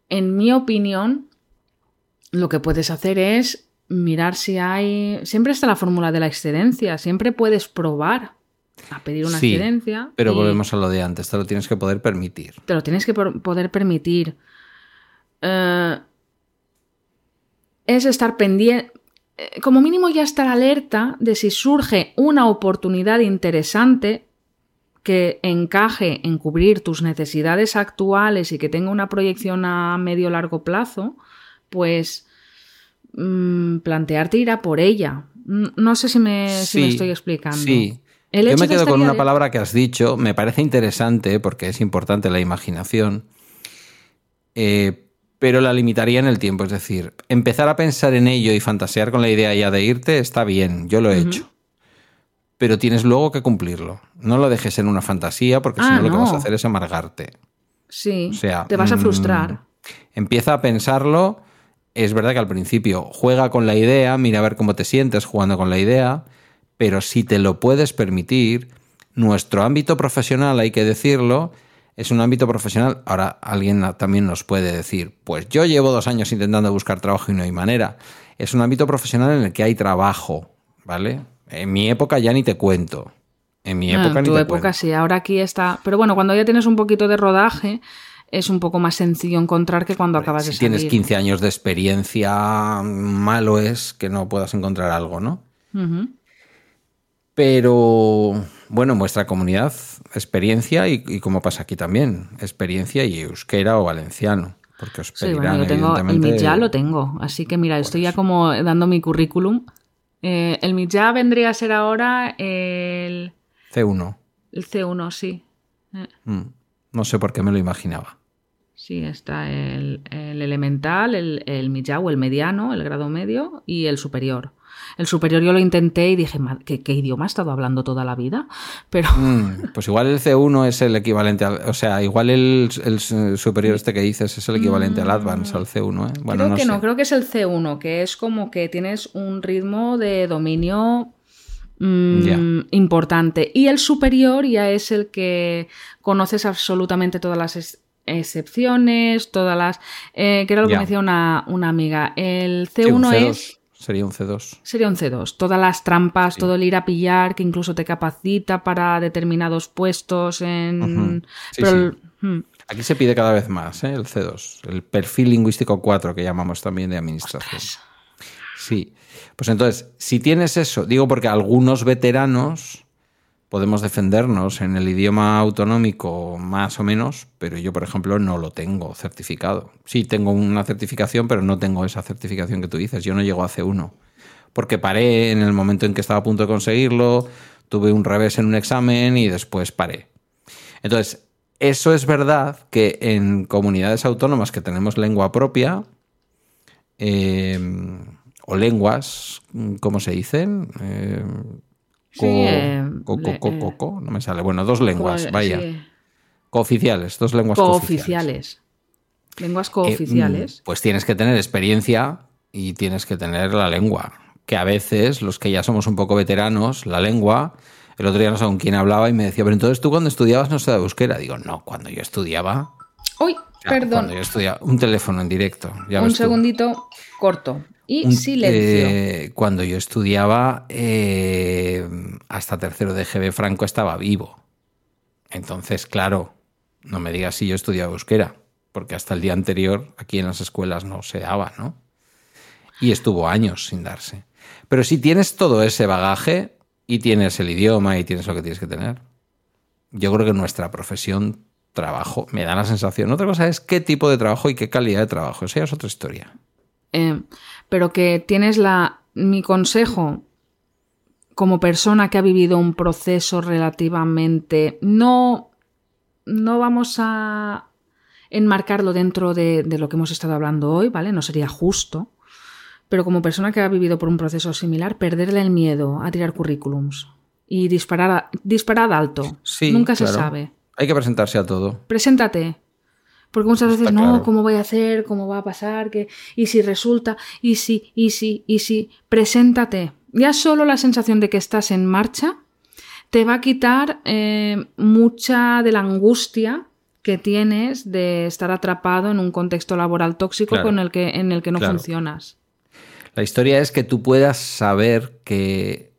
En mi opinión, lo que puedes hacer es mirar si hay. Siempre está la fórmula de la excedencia, siempre puedes probar a pedir una excedencia. Pero volvemos a lo de antes, te lo tienes que poder permitir. Te lo tienes que poder permitir. Eh, es estar pendiente, como mínimo ya estar alerta de si surge una oportunidad interesante que encaje en cubrir tus necesidades actuales y que tenga una proyección a medio largo plazo, pues mm, plantearte ir a por ella. No sé si me, estoy explicando. Sí. Yo me quedo con una palabra que has dicho, me parece interesante porque es importante la imaginación, eh, pero la limitaría en el tiempo. Es decir, empezar a pensar en ello y fantasear con la idea ya de irte está bien, yo lo he hecho. Pero tienes luego que cumplirlo. No lo dejes en una fantasía porque si ah, no lo que vas a hacer es amargarte. Sí. O sea, te vas a frustrar. Mm, empieza a pensarlo. Es verdad que al principio juega con la idea, mira a ver cómo te sientes jugando con la idea, pero si te lo puedes permitir, nuestro ámbito profesional, hay que decirlo, es un ámbito profesional. Ahora alguien también nos puede decir, pues yo llevo dos años intentando buscar trabajo y no hay manera. Es un ámbito profesional en el que hay trabajo, ¿vale? En mi época ya ni te cuento. En mi época en tu época sí, ahora aquí está. Pero bueno, cuando ya tienes un poquito de rodaje, es un poco más sencillo encontrar que cuando acabas de salir. Si tienes 15 años de experiencia, malo es que no puedas encontrar algo, ¿no? Pero bueno, muestra comunidad, experiencia y, como pasa aquí también, experiencia y euskera o valenciano. Porque os sí, bueno, yo tengo, el MIT lo tengo, así que mira, estoy ya como dando mi currículum. Eh, el MIT vendría a ser ahora el... C1. El C1, sí. Eh. Mm, no sé por qué me lo imaginaba. Sí, está el, elemental, el, el o el mediano, el grado medio y el superior. El superior yo lo intenté y dije, ¿qué, qué idioma he estado hablando toda la vida? Pero... Mm, pues igual el C1 es el equivalente, al, o sea, igual el, superior este que dices es el equivalente al Advance, al C1. ¿eh? Bueno, creo que no, creo que es el C1, que es como que tienes un ritmo de dominio mm, importante. Y el superior ya es el que conoces absolutamente todas las excepciones, todas las... Eh, que era lo que me decía una, amiga. El C1 es... Sería un C2. Sería un C2. Todas las trampas, todo el ir a pillar, que incluso te capacita para determinados puestos en... Hmm. Aquí se pide cada vez más ¿eh? el C2, el perfil lingüístico 4 que llamamos también de administración. Sí. Pues entonces, si tienes eso, digo porque algunos veteranos podemos defendernos en el idioma autonómico más o menos, pero yo, por ejemplo, no lo tengo certificado. Sí, tengo una certificación, pero no tengo esa certificación que tú dices. Yo no llego a C1, porque paré en el momento en que estaba a punto de conseguirlo, tuve un revés en un examen y después paré. Entonces, eso es verdad que en comunidades autónomas que tenemos lengua propia, eh, o lenguas, ¿cómo se dicen? Eh, eh, no me sale. Bueno, dos lenguas, vaya. Cooficiales, dos lenguas cooficiales. Lenguas cooficiales. Mm, pues tienes que tener experiencia y tienes que tener la lengua. Que a veces, los que ya somos un poco veteranos, la lengua. El otro día no sé con quién hablaba y me decía, pero entonces tú cuando estudiabas no de euskera. Digo, no, cuando yo estudiaba. Uy, perdón. Cuando yo estudiaba, un teléfono en directo. un segundito corto. Y silencio. Eh, cuando yo estudiaba, eh, hasta tercero de GB Franco estaba vivo. Entonces, claro, no me digas si yo estudiaba euskera, porque hasta el día anterior aquí en las escuelas no se daba, ¿no? Y estuvo años sin darse. Pero si tienes todo ese bagaje y tienes el idioma y tienes lo que tienes que tener, yo creo que nuestra profesión, trabajo, me da la sensación. Otra cosa es qué tipo de trabajo y qué calidad de trabajo. Esa es otra historia. Eh, pero que tienes la, mi consejo como persona que ha vivido un proceso relativamente, no, no vamos a enmarcarlo dentro de, lo que hemos estado hablando hoy, ¿vale? No sería justo, pero como persona que ha vivido por un proceso similar, perderle el miedo a tirar currículums y disparar, disparar alto. Nunca se sabe. Hay que presentarse a todo. Preséntate. Porque muchas veces, no, ¿cómo voy a hacer? ¿Cómo va a pasar? ¿Qué? ¿Y si resulta? ¿Y si? ¿Y si? ¿Y si? Preséntate. Ya solo la sensación de que estás en marcha te va a quitar eh, mucha de la angustia que tienes de estar atrapado en un contexto laboral tóxico con el que, en el que no funcionas. La historia es que tú puedas saber que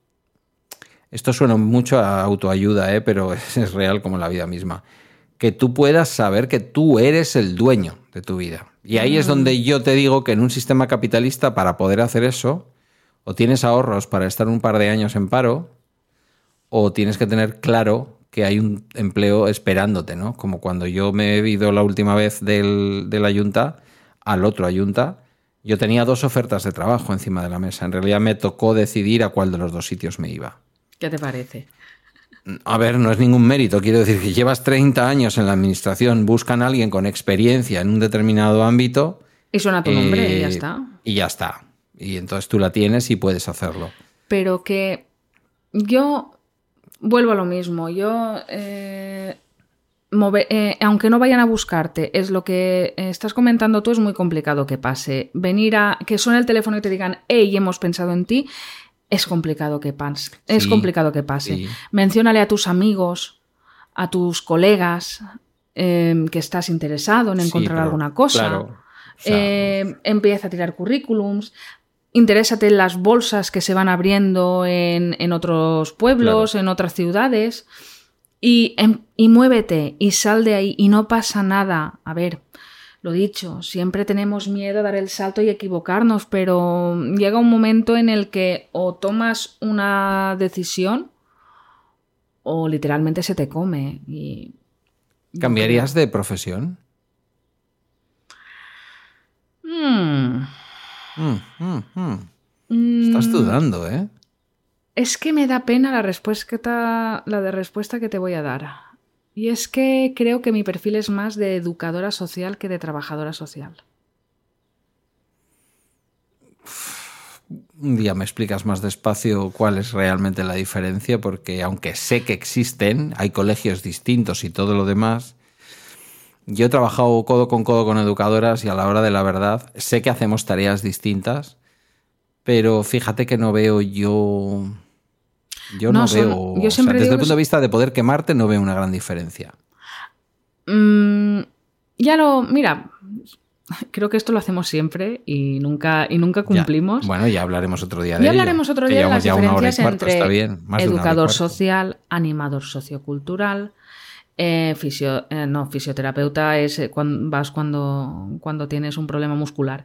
esto suena mucho a autoayuda, ¿eh? pero es real como la vida misma, que tú puedas saber que tú eres el dueño de tu vida. Y ahí es Mm. donde yo te digo que en un sistema capitalista, para poder hacer eso, o tienes ahorros para estar un par de años en paro, o tienes que tener claro que hay un empleo esperándote, ¿no? Como cuando yo me he ido la última vez del, de la Junta al otro Ayunta, yo tenía dos ofertas de trabajo encima de la mesa. En realidad me tocó decidir a cuál de los dos sitios me iba. ¿Qué te parece? A ver, no es ningún mérito. Quiero decir que llevas 30 años en la administración, buscan a alguien con experiencia en un determinado ámbito. Y suena tu nombre y ya eh, está. Y ya está. Y entonces tú la tienes y puedes hacerlo. Pero que yo vuelvo a lo mismo. Yo, eh, mover- eh, aunque no vayan a buscarte, es lo que estás comentando tú, es muy complicado que pase. Venir a que suene el teléfono y te digan, hey, hemos pensado en ti, es complicado que pase. Es complicado que pase. sí. Menciónale a tus amigos, a tus colegas, eh, que estás interesado en Sí, encontrar pero, alguna cosa. claro, Eh, empieza a tirar currículums. Interésate en las bolsas que se van abriendo en, en otros pueblos, en otras ciudades. Y, em- y muévete y sal de ahí y no pasa nada. A ver, lo dicho, siempre tenemos miedo a dar el salto y equivocarnos, pero llega un momento en el que o tomas una decisión o literalmente se te come. Y ¿Cambiarías de profesión? Mm. Mm, mm, mm. Mm, Estás dudando, ¿eh? Es que me da pena la respuesta, la de respuesta que te voy a dar. Y es que creo que mi perfil es más de educadora social que de trabajadora social. Un día me explicas más despacio cuál es realmente la diferencia, porque aunque sé que existen, hay colegios distintos y todo lo demás, yo he trabajado codo con codo con educadoras y a la hora de la verdad sé que hacemos tareas distintas, pero fíjate que no veo yo... Yo no, No, son- veo... yo o sea, siempre desde el punto de vista de poder quemarte no veo una gran diferencia. Mm, ya lo, mira, creo que esto lo hacemos siempre y nunca, y nunca Ya. cumplimos. Bueno, ya hablaremos otro día de Ya ello, hablaremos otro día de las llevamos ya una hora y diferencias cuarto, entre está bien, educador social, animador sociocultural, eh, fisio- eh, no, fisioterapeuta es eh, cuan- vas cuando, cuando tienes un problema muscular,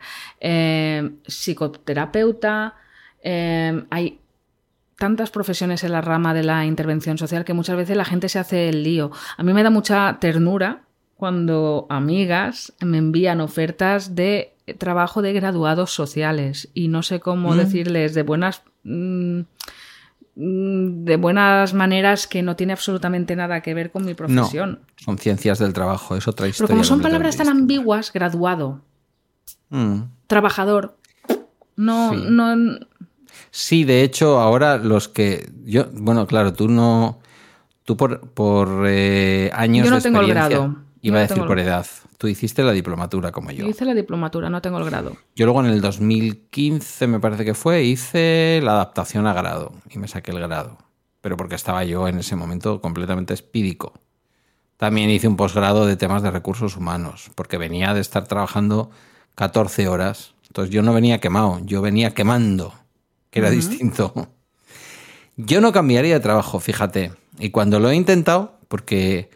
psicoterapeuta, hay tantas profesiones en la rama de la intervención social que muchas veces la gente se hace el lío. A mí me da mucha ternura cuando amigas me envían ofertas de trabajo de graduados sociales y no sé cómo Mm. decirles de buenas mm, mm, de buenas maneras que no tiene absolutamente nada que ver con mi profesión. Son ciencias del trabajo, es otra Pero historia. como son palabras tan ambiguas, graduado, Mm. trabajador, no, Sí. no, Sí, de hecho, ahora los que. Yo, bueno, claro, tú no. Tú por, por eh, años Yo no de tengo el experiencia, grado. Iba a decir tengo el- por edad. Tú hiciste la diplomatura como yo. yo hice la diplomatura, no tengo el grado. Yo luego en el 2015, me parece que fue, hice la adaptación a grado y me saqué el grado. Pero porque estaba yo en ese momento completamente espídico. También hice un posgrado de temas de recursos humanos, porque venía de estar trabajando 14 horas. Entonces yo no venía quemado, yo venía quemando, que era distinto. Yo no cambiaría de trabajo, fíjate. Y cuando lo he intentado, porque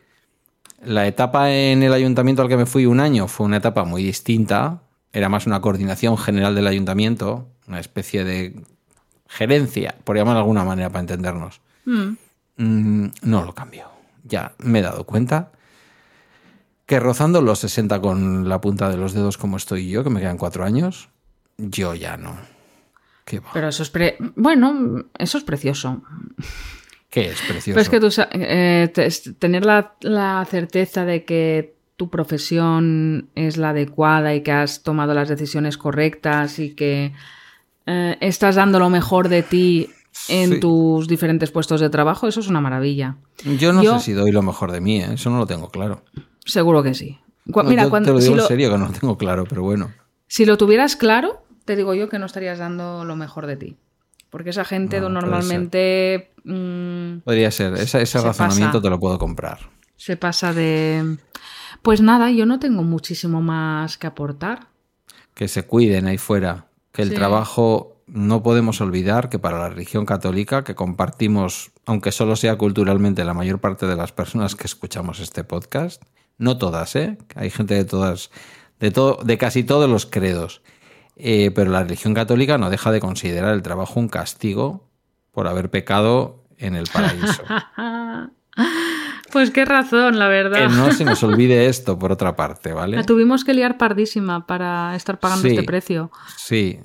la etapa en el ayuntamiento al que me fui un año fue una etapa muy distinta. Era más una coordinación general del ayuntamiento, una especie de gerencia, por llamarlo de alguna manera para entendernos. Mm. Mm, no lo cambio. Ya me he dado cuenta que rozando los 60 con la punta de los dedos como estoy yo, que me quedan cuatro años, yo ya no. ¿Qué va? Pero eso es pre- bueno, eso es precioso. ¿Qué es precioso? Que tú eh, tener la, la certeza de que tu profesión es la adecuada y que has tomado las decisiones correctas y que eh, estás dando lo mejor de ti en Sí. tus diferentes puestos de trabajo, eso es una maravilla. Yo no yo- sé si doy lo mejor de mí, ¿eh? eso no lo tengo claro. Seguro que sí. Cu- No, Mira, yo cuando, te lo digo en serio que no lo tengo claro, pero bueno. si lo tuvieras claro, te digo yo que no estarías dando lo mejor de ti. Porque esa gente No, normalmente mm, Podría ser, ese, ese Se razonamiento pasa. te lo puedo comprar. se pasa de... Pues nada, yo no tengo muchísimo más que aportar. Que se cuiden ahí fuera, que el Sí. trabajo no podemos olvidar que para la religión católica, que compartimos, aunque solo sea culturalmente, la mayor parte de las personas que escuchamos este podcast, no todas, ¿eh? Hay gente de todas, de todo, de casi todos los credos. Eh, pero la religión católica no deja de considerar el trabajo un castigo por haber pecado en el paraíso. Pues qué razón, la verdad. Que no se nos olvide esto, por otra parte, ¿vale? La tuvimos que liar pardísima para estar pagando este precio. Sí,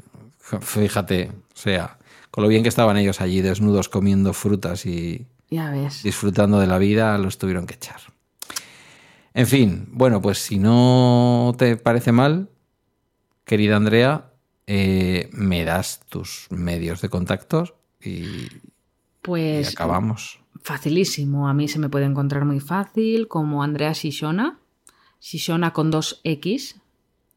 fíjate, o sea, con lo bien que estaban ellos allí desnudos comiendo frutas y ya ves. disfrutando de la vida, los tuvieron que echar. En fin, bueno, pues si no te parece mal, querida Andrea, eh, me das tus medios de contacto y, pues, y acabamos. Facilísimo, a mí se me puede encontrar muy fácil como Andrea Shishona, Shishona con dos X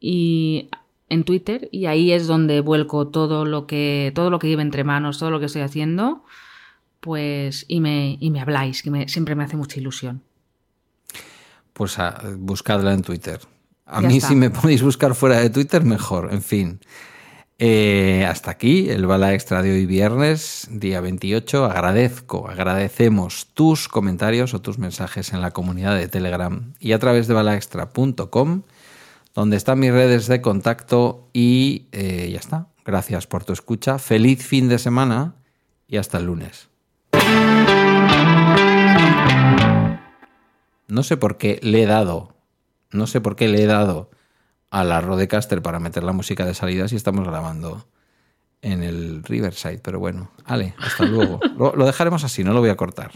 y en Twitter y ahí es donde vuelco todo lo que todo lo que lleve entre manos, todo lo que estoy haciendo, pues y me, y me habláis, que siempre me hace mucha ilusión. Pues a, buscadla en Twitter. A mí si me podéis buscar fuera de Twitter, mejor. En fin. Eh, hasta aquí el Bala Extra de hoy viernes, día 28. Agradezco, agradecemos tus comentarios o tus mensajes en la comunidad de Telegram y a través de balaextra.com, donde están mis redes de contacto y eh, ya está. Gracias por tu escucha. Feliz fin de semana y hasta el lunes. No sé por qué le he dado, no sé por qué le he dado a la Rodecaster para meter la música de salida si estamos grabando en el Riverside. Pero bueno, vale, hasta luego. lo, lo dejaremos así, no lo voy a cortar.